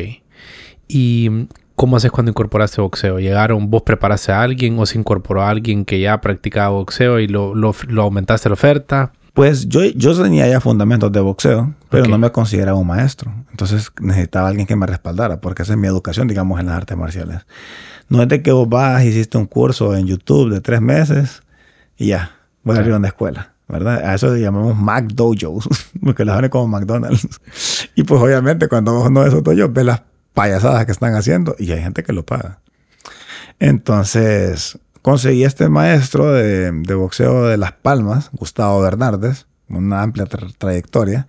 A: ¿Y ¿Cómo haces cuando incorporaste boxeo? ¿Llegaron, vos preparaste a alguien o se incorporó a alguien que ya practicaba boxeo y lo, lo, aumentaste la oferta?
C: Pues yo, yo tenía ya fundamentos de boxeo, pero no me consideraba un maestro. Entonces necesitaba alguien que me respaldara, porque esa es mi educación, digamos, en las artes marciales. No es de que vos vas, hiciste un curso en YouTube de tres meses y ya, voy a abrir una escuela. ¿verdad? A eso le llamamos Mac Dojos, porque las abren como McDonald's. Y pues obviamente cuando uno de esos dojos ve las payasadas que están haciendo y hay gente que lo paga. Entonces conseguí este maestro de, boxeo de Las Palmas, Gustavo Bernardes, una amplia trayectoria,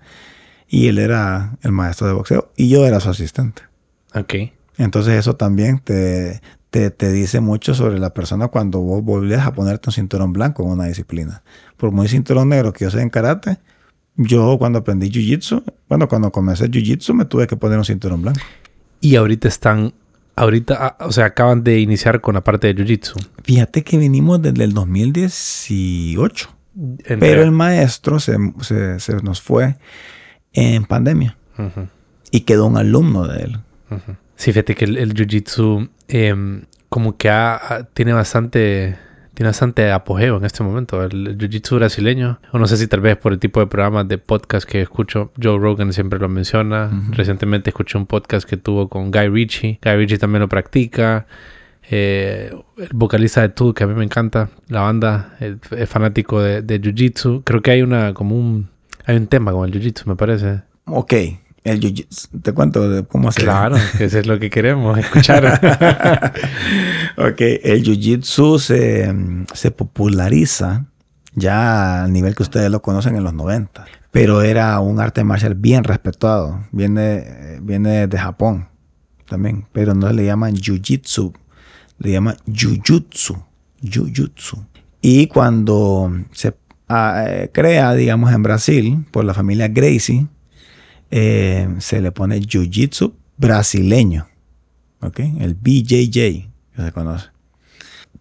C: y él era el maestro de boxeo y yo era su asistente.
A: Ok.
C: Entonces eso también te, te, dice mucho sobre la persona cuando vos volvés a ponerte un cinturón blanco en una disciplina. Por muy cinturón negro que yo sea en karate, yo cuando aprendí jiu-jitsu, bueno, cuando comencé jiu-jitsu me tuve que poner un cinturón blanco.
A: Y ahorita están, ahorita, ah, o sea, acaban de iniciar con la parte de jiu-jitsu.
C: Fíjate que venimos desde el 2018. Pero el maestro se, nos fue en pandemia. Y quedó un alumno de él.
A: Sí, fíjate que el, jiu-jitsu em, como que tiene bastante tiene bastante apogeo en este momento. El, jiu-jitsu brasileño, o no sé si tal vez por el tipo de programas de podcast que escucho, Joe Rogan siempre lo menciona. Recientemente escuché un podcast que tuvo con Guy Ritchie. Guy Ritchie también lo practica. Eh, el vocalista de Tool, que a mí me encanta, la banda, es fanático de, de jiu-jitsu. Creo que hay una, como un, hay un tema con el jiu-jitsu, me parece.
C: Ok, el jiu-jitsu. Te cuento cómo hacer.
A: Claro, eso es lo que queremos escuchar.
C: ok, el jiu-jitsu se, se, populariza ya a nivel que ustedes lo conocen en los 90. Pero era un arte marcial bien respetado. Viene, viene de Japón también. Pero no le llaman jiu-jitsu. Le llaman jujutsu. Jujutsu. Y cuando se ah, eh, crea, digamos, en Brasil, por la familia Gracie, eh, se le pone Jiu-Jitsu brasileño. ¿Ok? El BJJ, que se conoce.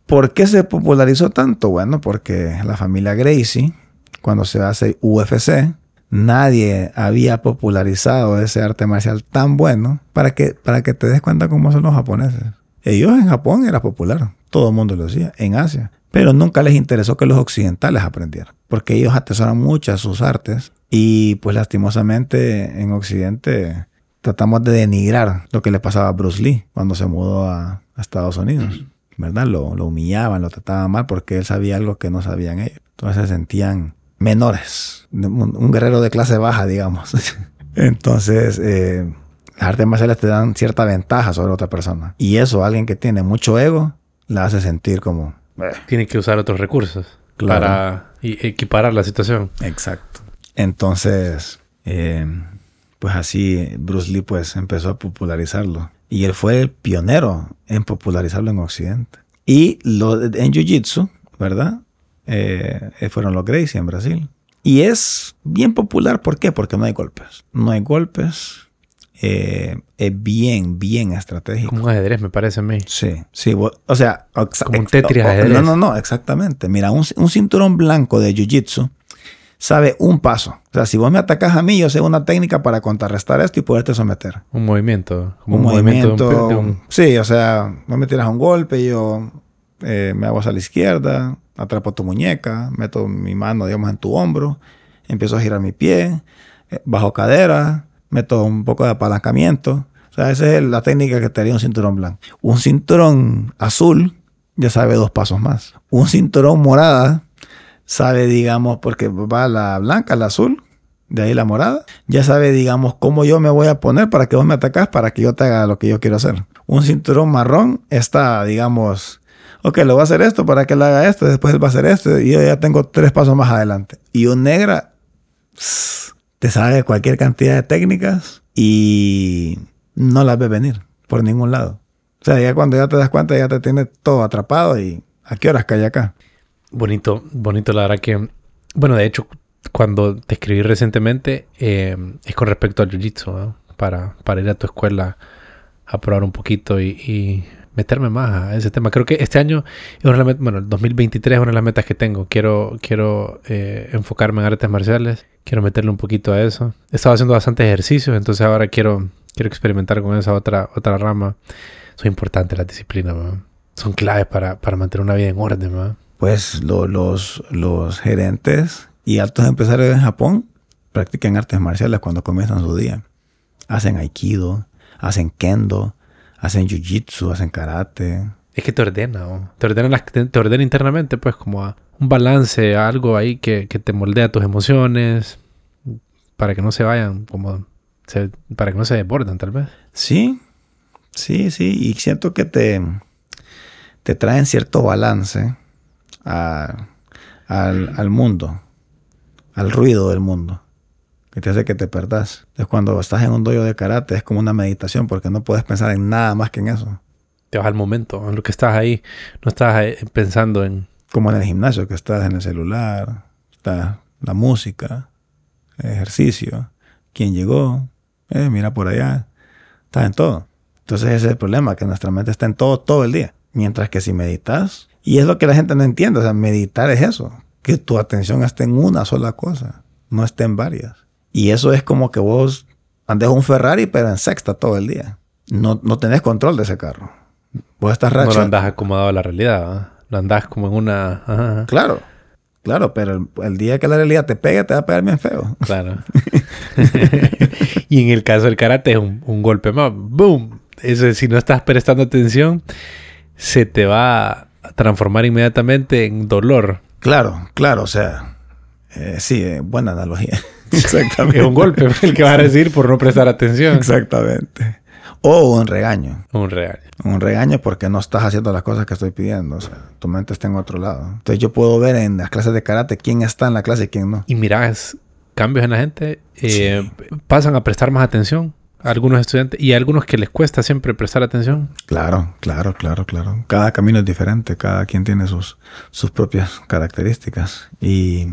C: ¿Por qué se popularizó tanto? Bueno, porque la familia Gracie, cuando se hace UFC, nadie había popularizado ese arte marcial tan bueno para que, para que te des cuenta cómo son los japoneses. Ellos en Japón era popular, todo el mundo lo decía, en Asia. Pero nunca les interesó que los occidentales aprendieran, porque ellos atesoran muchas sus artes y pues lastimosamente en Occidente tratamos de denigrar lo que le pasaba a Bruce Lee cuando se mudó a, Estados Unidos. ¿Verdad? Lo, lo, humillaban, lo trataban mal porque él sabía algo que no sabían ellos. Entonces se sentían menores, un, guerrero de clase baja, digamos. Entonces, eh, las artes marciales te dan cierta ventaja sobre otra persona. Y eso, alguien que tiene mucho ego, la hace sentir como...
A: Tiene que usar otros recursos para equiparar la situación.
C: Exacto. Entonces, eh, pues así Bruce Lee pues empezó a popularizarlo. Y él fue el pionero en popularizarlo en Occidente. Y lo, en Jiu-Jitsu, ¿verdad? Eh, fueron los Gracie en Brasil. Y es bien popular, ¿por qué? Porque no hay golpes. No hay golpes. Eh, es bien, bien estratégico.
A: Como un ajedrez, me parece a mí.
C: Sí, sí. O sea,
A: como un Tetris ajedrez.
C: No, no, no, exactamente. Mira, un, un cinturón blanco de Jiu-Jitsu sabe un paso. O sea, si vos me atacas a mí, yo sé una técnica para contrarrestar esto y poderte someter.
A: Un movimiento.
C: un, movimiento. Sí, o sea, vos me tiras un golpe, yo eh, me hago a la izquierda, atrapo tu muñeca, meto mi mano, digamos, en tu hombro, empiezo a girar mi pie, eh, bajo cadera, meto un poco de apalancamiento. O sea, esa es la técnica que te haría un cinturón blanco. Un cinturón azul ya sabe dos pasos más. Un cinturón morada sabe, digamos, porque va la blanca, la azul, de ahí la morada, ya sabe, digamos, cómo yo me voy a poner para que vos me atacás, para que yo te haga lo que yo quiero hacer. Un cinturón marrón está, digamos, ok, lo voy a hacer esto para que él haga esto, después él va a hacer esto, y yo ya tengo tres pasos más adelante. Y un negra te sabe cualquier cantidad de técnicas y no las ve venir por ningún lado. O sea, ya cuando ya te das cuenta, ya te tiene todo atrapado y ¿a qué horas cae acá?
A: Bonito, bonito, la verdad que, bueno, de hecho, cuando te escribí recientemente, eh, es con respecto al Jiu-Jitsu, para, para ir a tu escuela a probar un poquito y, meterme más a ese tema. Creo que este año, bueno, el 2023 es una de las metas que tengo. Quiero, quiero eh, enfocarme en artes marciales, quiero meterle un poquito a eso. He estado haciendo bastantes ejercicios, entonces ahora quiero, quiero experimentar con esa otra, otra rama. Son importantes las disciplinas, son claves para, para mantener una vida en orden.
C: Pues los, los gerentes y altos empresarios en Japón practican artes marciales cuando comienzan su día. Hacen aikido, hacen kendo, hacen jiu-jitsu, hacen karate.
A: Es que te ordena, te ordena, te ordena internamente, pues, como a un balance, algo ahí que, que te moldea tus emociones para que no se vayan como para que no se desborden tal vez.
C: Sí, sí, sí. Y siento que te, te traen cierto balance al, al, mundo, al ruido del mundo, que te hace que te perdas. Entonces cuando estás en un doyo de karate es como una meditación porque no puedes pensar en nada más que en eso.
A: Te vas al momento, en lo que estás ahí, no estás eh, pensando en...
C: Como en el gimnasio, que estás en el celular, está la música, el ejercicio, quién llegó, eh, mira por allá, está en todo. Entonces ese es el problema, que nuestra mente está en todo todo el día. Mientras que si meditas, y es lo que la gente no entiende, o sea, meditar es eso, que tu atención esté en una sola cosa, no esté en varias. Y eso es como que vos andes un Ferrari, pero en sexta todo el día. No, no tenés control de ese carro. Vos estás
A: No lo andás acomodado a la realidad, lo andás como en una...
C: Claro. Claro, pero el, día que la realidad te pegue, te va a pegar bien feo.
A: Claro. y en el caso del karate es un, golpe más. ¡Boom! Eso, si no estás prestando atención, se te va transformar inmediatamente en dolor.
C: Claro, claro. O sea, eh, sí, eh, buena analogía. Exactamente.
A: es un golpe el que vas a recibir por no prestar atención.
C: Exactamente. O un regaño.
A: Un regaño.
C: Un regaño porque no estás haciendo las cosas que estoy pidiendo. O sea, tu mente está en otro lado. Entonces yo puedo ver en las clases de karate quién está en la clase y quién no.
A: Y miras cambios en la gente. Eh, pasan a prestar más atención a algunos estudiantes y a algunos que les cuesta siempre prestar atención.
C: Claro, claro, claro, claro. Cada camino es diferente. Cada quien tiene sus, sus propias características. Y,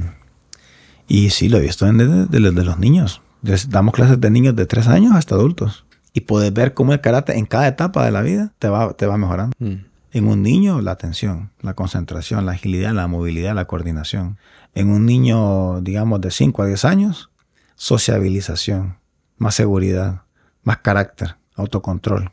C: y sí, lo he visto en, de, de los niños. Damos clases de niños de 3 años hasta adultos y puedes ver cómo el karate en cada etapa de la vida te va, te va mejorando. Mm. En un niño, la atención, la concentración, la agilidad, la movilidad, la coordinación. En un niño, digamos, de 5 a 10 años, sociabilización, más seguridad, más carácter, autocontrol.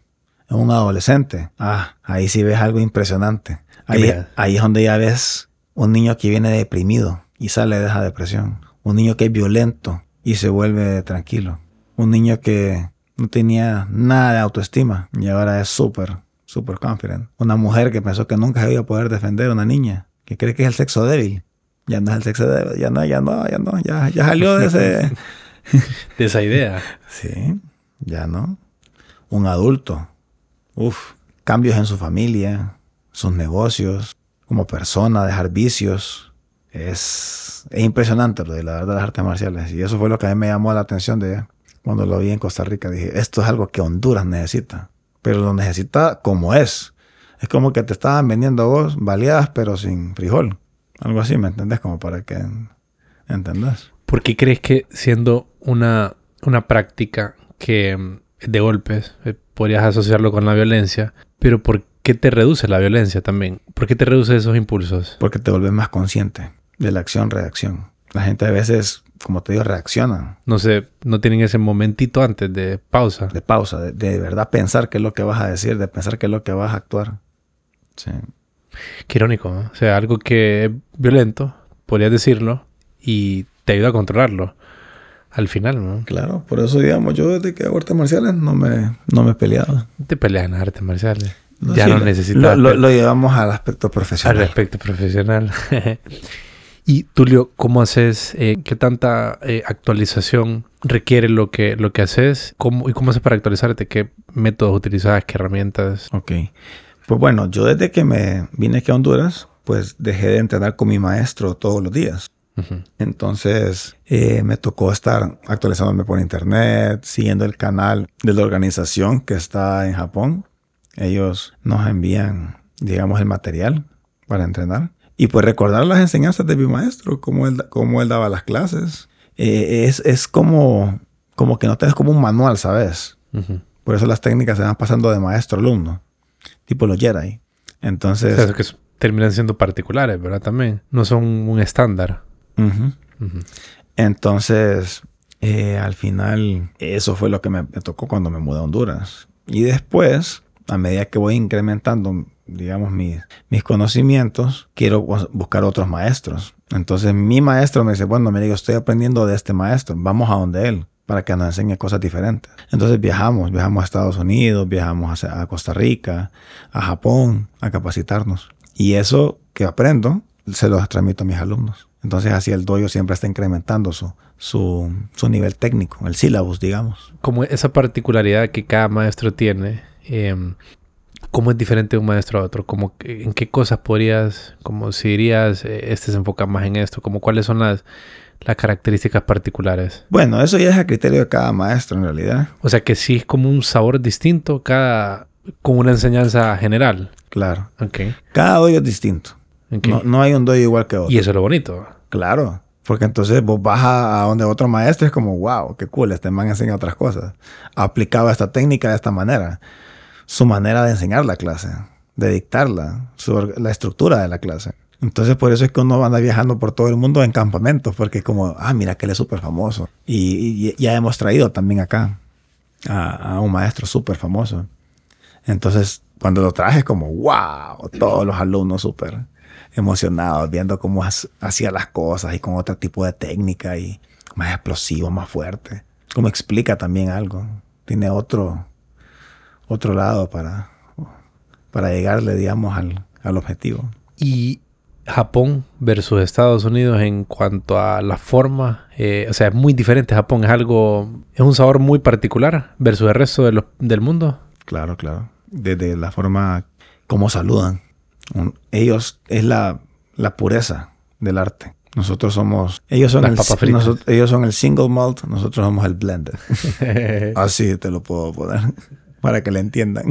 C: En un adolescente, ah, ahí sí ves algo impresionante. Ahí, ahí es donde ya ves un niño que viene deprimido y sale de esa depresión. Un niño que es violento y se vuelve tranquilo. Un niño que no tenía nada de autoestima y ahora es súper, súper confident. Una mujer que pensó que nunca se iba a poder defender a una niña, que cree que es el sexo débil. Ya no es el sexo débil, ya no, ya no, ya no, ya, ya salió de ese...
A: de esa idea.
C: Sí, ya no. Un adulto. Uf, cambios en su familia, sus negocios, como persona, dejar vicios. Es, es impresionante lo de la verdad las artes marciales. Y eso fue lo que a mí me llamó la atención de cuando lo vi en Costa Rica, dije, esto es algo que Honduras necesita, pero lo necesita como es. Es como que te estaban vendiendo vos baleadas, pero sin frijol. Algo así, ¿me entendés? Como para que entendás.
A: ¿Por qué crees que siendo una, una práctica que mm, de golpes eh, podrías asociarlo con la violencia, pero por qué te reduce la violencia también? ¿Por qué te reduce esos impulsos?
C: Porque te vuelves más consciente de la acción-reacción. La gente a veces como te digo, reaccionan.
A: No sé, no tienen ese momentito antes de pausa.
C: De pausa, de, verdad pensar qué es lo que vas a decir, de pensar qué es lo que vas a actuar. Sí.
A: Qué irónico, ¿no? O sea, algo que es violento, podrías decirlo, y te ayuda a controlarlo. Al final, ¿no?
C: Claro, por eso, digamos, yo desde que hago artes marciales no me, no me he peleado.
A: Te peleas en artes marciales. ya no necesitas.
C: Lo, lo, llevamos al aspecto profesional.
A: Al aspecto profesional. Y Tulio, ¿cómo haces? Eh, ¿Qué tanta eh, actualización requiere lo que, lo que haces? ¿Cómo, ¿Y cómo haces para actualizarte? ¿Qué métodos utilizas? ¿Qué herramientas?
C: Ok. Pues bueno, yo desde que me vine aquí a Honduras, pues dejé de entrenar con mi maestro todos los días. Entonces eh, me tocó estar actualizándome por internet, siguiendo el canal de la organización que está en Japón. Ellos nos envían, digamos, el material para entrenar. Y pues recordar las enseñanzas de mi maestro, cómo él, cómo él daba las clases. Eh, es, es como, como que no tienes como un manual, ¿sabes? Por eso las técnicas se van pasando de maestro a alumno. Tipo los Jedi. Entonces...
A: O que terminan siendo particulares, ¿verdad? También. No son un estándar.
C: Entonces, eh, al final, eso fue lo que me, me tocó cuando me mudé a Honduras. Y después, a medida que voy incrementando digamos, mis, mis conocimientos, quiero buscar otros maestros. Entonces mi maestro me dice, bueno, mire, yo estoy aprendiendo de este maestro, vamos a donde él para que nos enseñe cosas diferentes. Entonces viajamos, viajamos a Estados Unidos, viajamos a, Costa Rica, a Japón, a capacitarnos. Y eso que aprendo, se los transmito a mis alumnos. Entonces así el doyo siempre está incrementando su, su, su nivel técnico, el sílabus, digamos.
A: Como esa particularidad que cada maestro tiene, em, ¿cómo es diferente de un maestro a otro? Como, ¿En qué cosas podrías, como si dirías, eh, este se enfoca más en esto? Como, ¿Cuáles son las, las características particulares?
C: Bueno, eso ya es a criterio de cada maestro en realidad.
A: O sea que sí es como un sabor distinto cada con una enseñanza general.
C: Claro.
A: Ok.
C: Cada doyo es distinto. No, no hay un doyo igual que otro.
A: Y eso es lo bonito.
C: Claro. Porque entonces vos vas a, donde otro maestro es como, wow, qué cool, este man enseña otras cosas. Aplicaba esta técnica de esta manera. Su manera de enseñar la clase, de dictarla, su la estructura de la clase. Entonces por eso es que uno anda viajando por todo el mundo en campamentos, porque como, ah, mira que él es súper famoso. Y, y ya hemos traído también acá a, a un maestro súper famoso. Entonces, cuando lo traje, es como, wow, todos los alumnos súper emocionados, viendo cómo ha- hacía las cosas y con otro tipo de técnica y más explosivo, más fuerte. Como explica también algo. Tiene otro, otro lado para, para llegarle, digamos, al, al objetivo.
A: Y Japón versus Estados Unidos en cuanto a la forma, eh, o sea, es muy diferente. Japón es algo, es un sabor muy particular versus el resto de los- del mundo.
C: Claro, claro. Desde la forma como saludan. Un- ellos es la, la pureza del arte. Nosotros somos, ellos son,
A: Las
C: el, nosotros- ellos son el single malt, nosotros somos el blended. Así te lo puedo poner para que le entiendan.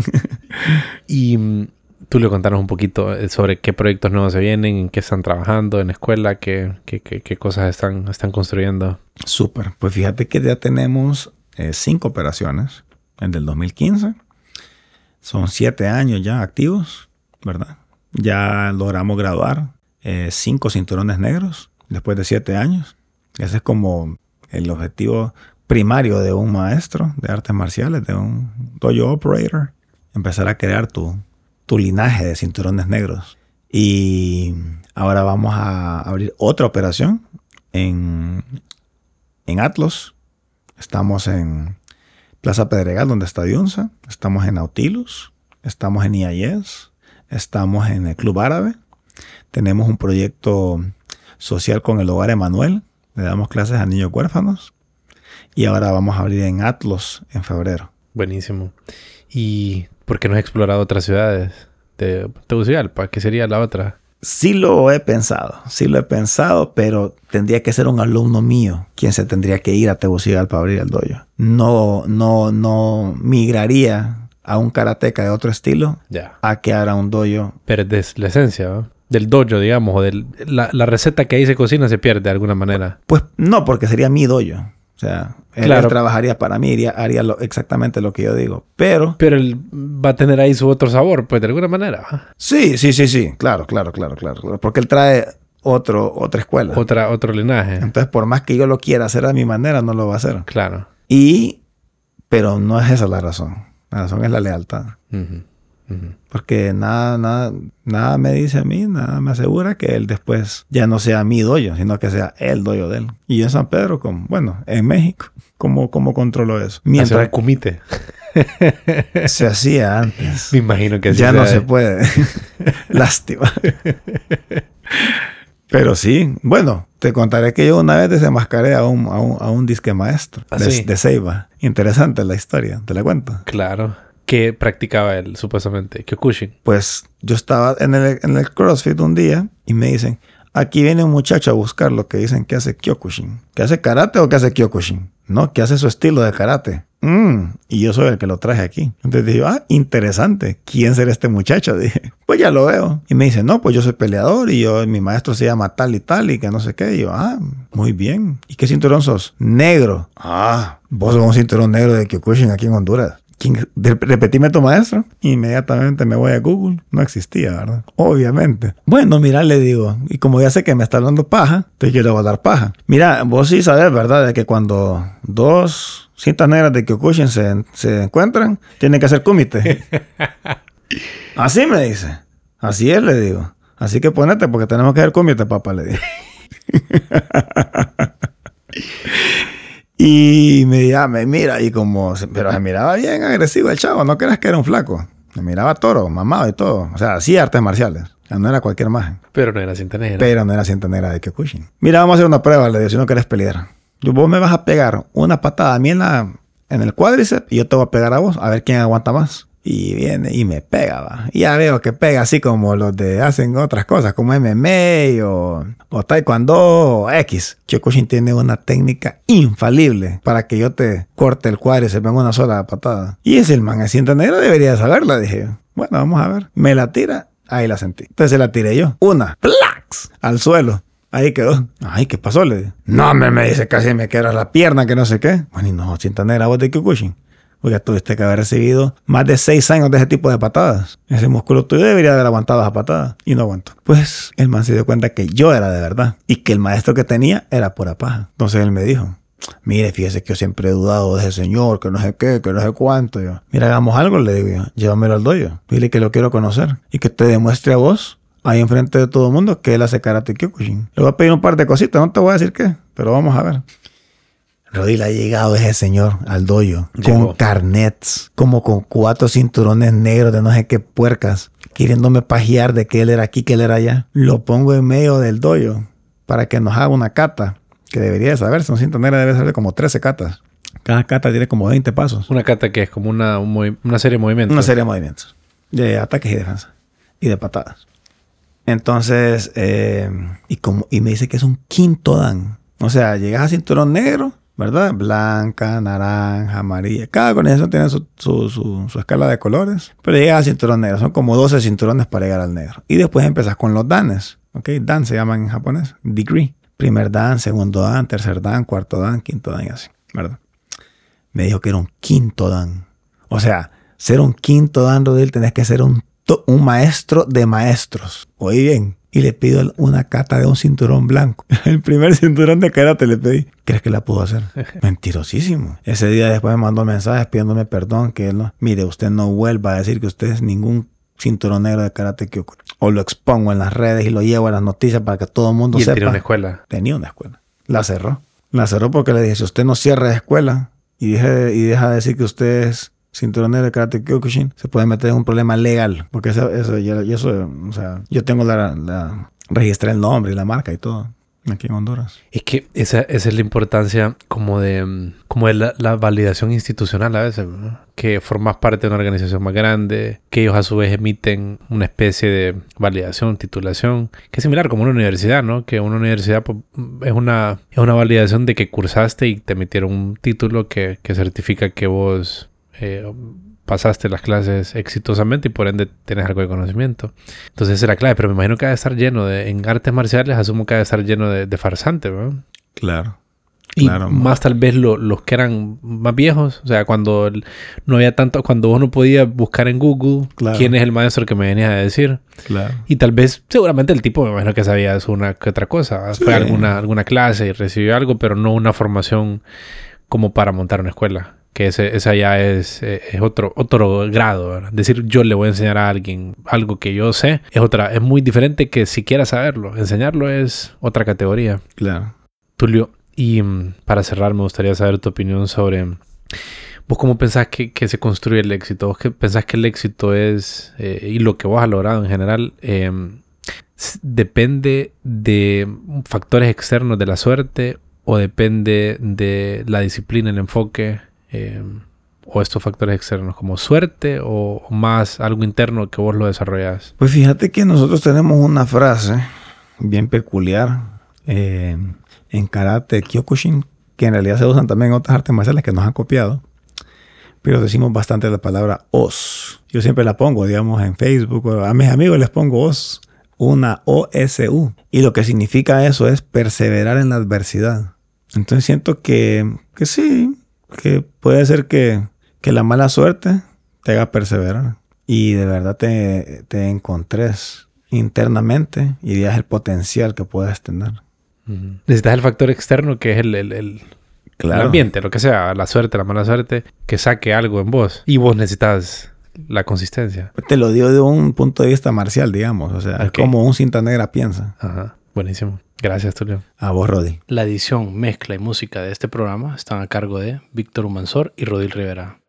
A: y mm, tú le contanos un poquito eh, sobre qué proyectos nuevos se vienen, en qué están trabajando en la escuela, qué, qué, qué- qué cosas están, están construyendo.
C: Súper. Pues fíjate que ya tenemos eh, cinco operaciones en del 2015. Son siete años ya activos, ¿verdad? Ya logramos graduar eh, cinco cinturones negros después de siete años. Ese es como el objetivo primario de un maestro de artes marciales, de un dojo operator. Empezar a crear tu, tu linaje de cinturones negros. Y ahora vamos a abrir otra operación en, en Atlas. Estamos en Plaza Pedregal, donde está Diunza. Estamos en Nautilus. Estamos en IAS. Estamos en el Club Árabe. Tenemos un proyecto social con el Hogar Emanuel. Le damos clases a niños huérfanos. Y ahora vamos a abrir en Atlas en febrero.
A: Buenísimo. ¿Y por qué no has explorado otras ciudades? De Tegucigalpa, ¿qué sería la otra?
C: Sí lo he pensado, sí lo he pensado, pero tendría que ser un alumno mío quien se tendría que ir a Tegucigalpa para abrir el dojo. No, no, no migraría a un karateca de otro estilo
A: Ya.
C: a que abra un dojo.
A: Perdes la esencia. Del dojo, digamos, o de la, la receta que ahí se cocina se pierde de alguna manera.
C: Pues no, porque sería mi dojo. O sea, él,
A: Claro.
C: él trabajaría para mí, iría- haría lo- exactamente lo que yo digo. Pero
A: Pero él va a tener ahí su otro sabor, pues de alguna manera.
C: sí, sí, sí, sí, claro, claro, claro, claro, claro. porque él trae otro, otra escuela.
A: Otra, otro linaje.
C: Entonces, por más que yo lo quiera hacer a mi manera, no lo va a hacer.
A: Claro.
C: Y, pero no es esa la razón. La razón es la lealtad. Porque nada, nada, nada me dice a mí, nada me asegura que él después ya no sea mi doyo, sino que sea el doyo de él. Y yo en San Pedro, como, bueno, en México, ¿cómo, cómo controlo eso? Mientras
A: un kumite.
C: se hacía antes.
A: Me imagino que así
C: ya no se puede. Lástima. Pero sí, bueno, te contaré que yo una vez desenmascaré a un, a un, a un disque maestro
A: ¿Ah,
C: de,
A: sí?
C: de Ceiba. Interesante la historia, te la cuento.
A: Claro. ¿Qué practicaba él, supuestamente? Kyokushin.
C: Pues yo estaba en el, en el CrossFit un día y me dicen, aquí viene un muchacho a buscar lo que dicen que hace Kyokushin. ¿Que hace karate o que hace Kyokushin? No, que hace su estilo de karate. Mm, y yo soy el que lo traje aquí. Entonces dije, ah, interesante. ¿Quién será este muchacho? Dije, pues ya lo veo. Y me dice, no, pues yo soy peleador y yo, mi maestro se llama tal y tal y que no sé qué. Y yo, ah, muy bien. ¿Y qué cinturón sos? Negro. Ah, vos sos un cinturón negro de Kyokushin aquí en Honduras. ¿Quién- de- Repetime tu maestro. Inmediatamente me voy a Google. No existía, ¿verdad? Obviamente. Bueno, mira, le digo. Y como ya sé que me está hablando paja, entonces yo le voy a dar paja. Mira, vos sí sabes, ¿verdad? De que cuando dos cintas negras de Kyokushin se, se encuentran, tienen que hacer kumite. Así me dice. Así es, le digo. Así que ponete porque tenemos que hacer kumite, papá, le digo. Y me, ya, me mira y como, pero se miraba bien agresivo el chavo, no creas que era un flaco. Me miraba toro, mamado y todo. O sea, sí artes marciales. no era cualquier maje.
A: Pero no era cinta negra.
C: Pero no era cinta negra de Kyokushin. Mira, vamos a hacer una prueba, le digo, si no querés pelear. Yo, vos me vas a pegar una patada a mí en, la, en el cuádriceps y yo te voy a pegar a vos, a ver quién aguanta más. Y viene y me pega, va. Y ya veo que pega así como los de hacen otras cosas, como MMA o, o Taekwondo o X. Kyokushin tiene una técnica infalible para que yo te corte el cuádriceps en una sola patada. Y ese el man es cinta negra, debería saberla, dije. Bueno, vamos a ver. Me la tira, ahí la sentí. Entonces la tiré yo. Una, ¡plax! Al suelo. Ahí quedó. Ay, ¿qué pasó? Le dije. No, me, me dice, casi me queda la pierna, que no sé qué. Bueno, y no, cinta negra, vos de Kyokushin. Oiga, tuviste que haber recibido más de seis años de ese tipo de patadas. Ese músculo tuyo debería haber aguantado esa patada. Y no aguantó. Pues el man se dio cuenta que yo era de verdad. Y que el maestro que tenía era pura paja. Entonces él me dijo, mire, fíjese que yo siempre he dudado de ese señor, que no sé qué, que no sé cuánto. Yo, mira, hagamos algo, le digo yo. Llévamelo al doyo. Dile que lo quiero conocer. Y que te demuestre a vos, ahí enfrente de todo el mundo, que él hace karate kyokushin. Le voy a pedir un par de cositas, no te voy a decir qué, pero vamos a ver. Rodil ha llegado ese señor al doyo
A: Llegó.
C: con carnets, como con cuatro cinturones negros de no sé qué puercas, queriéndome pajear de que él era aquí, que él era allá. Lo pongo en medio del doyo para que nos haga una cata, que debería de saberse, un cinturón negro debe saber como 13 catas. Cada cata tiene como 20 pasos.
A: Una kata que es como una, un una serie de movimientos.
C: Una serie de movimientos. De ataques y defensa. Y de patadas. Entonces, eh, y, como, y me dice que es un quinto dan. O sea, llegas a cinturón negro, ¿verdad? Blanca, naranja, amarilla. Cada organización tiene su, su, escala de colores. Pero llegas a cinturón negro. Son como 12 cinturones para llegar al negro. Y después empiezas con los danes. ¿Ok? Dan se llaman en japonés. Degree. Primer dan, segundo dan, tercer dan, cuarto dan, quinto dan y así. ¿Verdad? me dijo que era un quinto dan. O sea, ser un quinto dan, Rodil, tenés que ser un, un maestro de maestros. Oí bien. Y le pido una cata de un cinturón blanco. El primer cinturón de karate le pedí. ¿Crees que la pudo hacer? Mentirosísimo. Ese día después me mandó mensajes pidiéndome perdón. Que él no, mire, usted no vuelva a decir que usted es ningún cinturón negro de karate Kyoku. O lo expongo en las redes y lo llevo a las noticias para que todo el mundo
A: Y él
C: sepa.
A: tiene una escuela.
C: Tenía una escuela. La cerró. La cerró porque le dije, si usted no cierra la escuela y deja, y deja de decir que usted es cinturonero de karate Kyokushin, se puede meter en un problema legal. Porque eso, eso, ya eso, o sea, yo tengo la, la- registré el nombre y la marca y todo aquí en Honduras.
A: Es que esa, esa es la importancia como de, mm, como de la, la validación institucional a veces, ¿no? que formas parte de una organización más grande, que ellos a su vez emiten una especie de validación, titulación, que es similar como una universidad, ¿no? Que una universidad pues, es, una, es una validación de que cursaste y te emitieron un título que, que certifica que vos eh, pasaste las clases exitosamente y por ende tienes algo de conocimiento. Entonces esa es la clave, pero me imagino que ha de estar lleno de, en artes marciales asumo que ha de estar lleno de, de farsantes, ¿no?
C: Claro.
A: Y
C: Claro,
A: más tal vez lo- los que eran más viejos, o sea, cuando el- no había tanto, cuando vos no podías buscar en Google
C: Claro.
A: quién es el maestro que me venías a decir.
C: Claro.
A: Y tal vez, seguramente el tipo me imagino que sabía eso una que otra cosa. Fue alguna, alguna clase y recibió algo, pero no una formación como para montar una escuela. Que ese, esa ya es, eh, es otro, otro grado. ¿verdad? Decir yo le voy a enseñar a alguien algo que yo sé es otra, es muy diferente que siquiera saberlo. Enseñarlo es otra categoría.
C: Claro.
A: Tulio, y mm, para cerrar, me gustaría saber tu opinión sobre. ¿Vos cómo pensás que, que se construye el éxito? ¿Vos qué pensás que el éxito es, eh, y lo que vos has logrado en general, eh, s- depende de factores externos de la suerte o depende de la disciplina, el enfoque, eh, o estos factores externos, como suerte o más algo interno que vos lo desarrollás?
C: Pues fíjate que nosotros tenemos una frase bien peculiar eh, en karate Kyokushin, que en realidad se usan también en otras artes marciales que nos han copiado. Pero decimos bastante la palabra os. Yo siempre la pongo, digamos, en Facebook. a mis amigos les pongo os. Una OSU. Y lo que significa eso es perseverar en la adversidad. Entonces siento que, que sí, que puede ser que, que la mala suerte te haga perseverar. Y de verdad te, te encontres internamente y veas el potencial que puedes tener.
A: Necesitas el factor externo que es el, el- el- el ambiente, lo que sea, la suerte, la mala suerte, que saque algo en vos. Y vos necesitas la consistencia.
C: Te lo digo de un punto de vista marcial, digamos. O sea, es como un cinta negra piensa.
A: Ajá. Buenísimo. Gracias, Tulio.
C: A vos, Rodi.
D: La edición, mezcla y música de este programa están a cargo de Víctor Humansor y Rodil Rivera.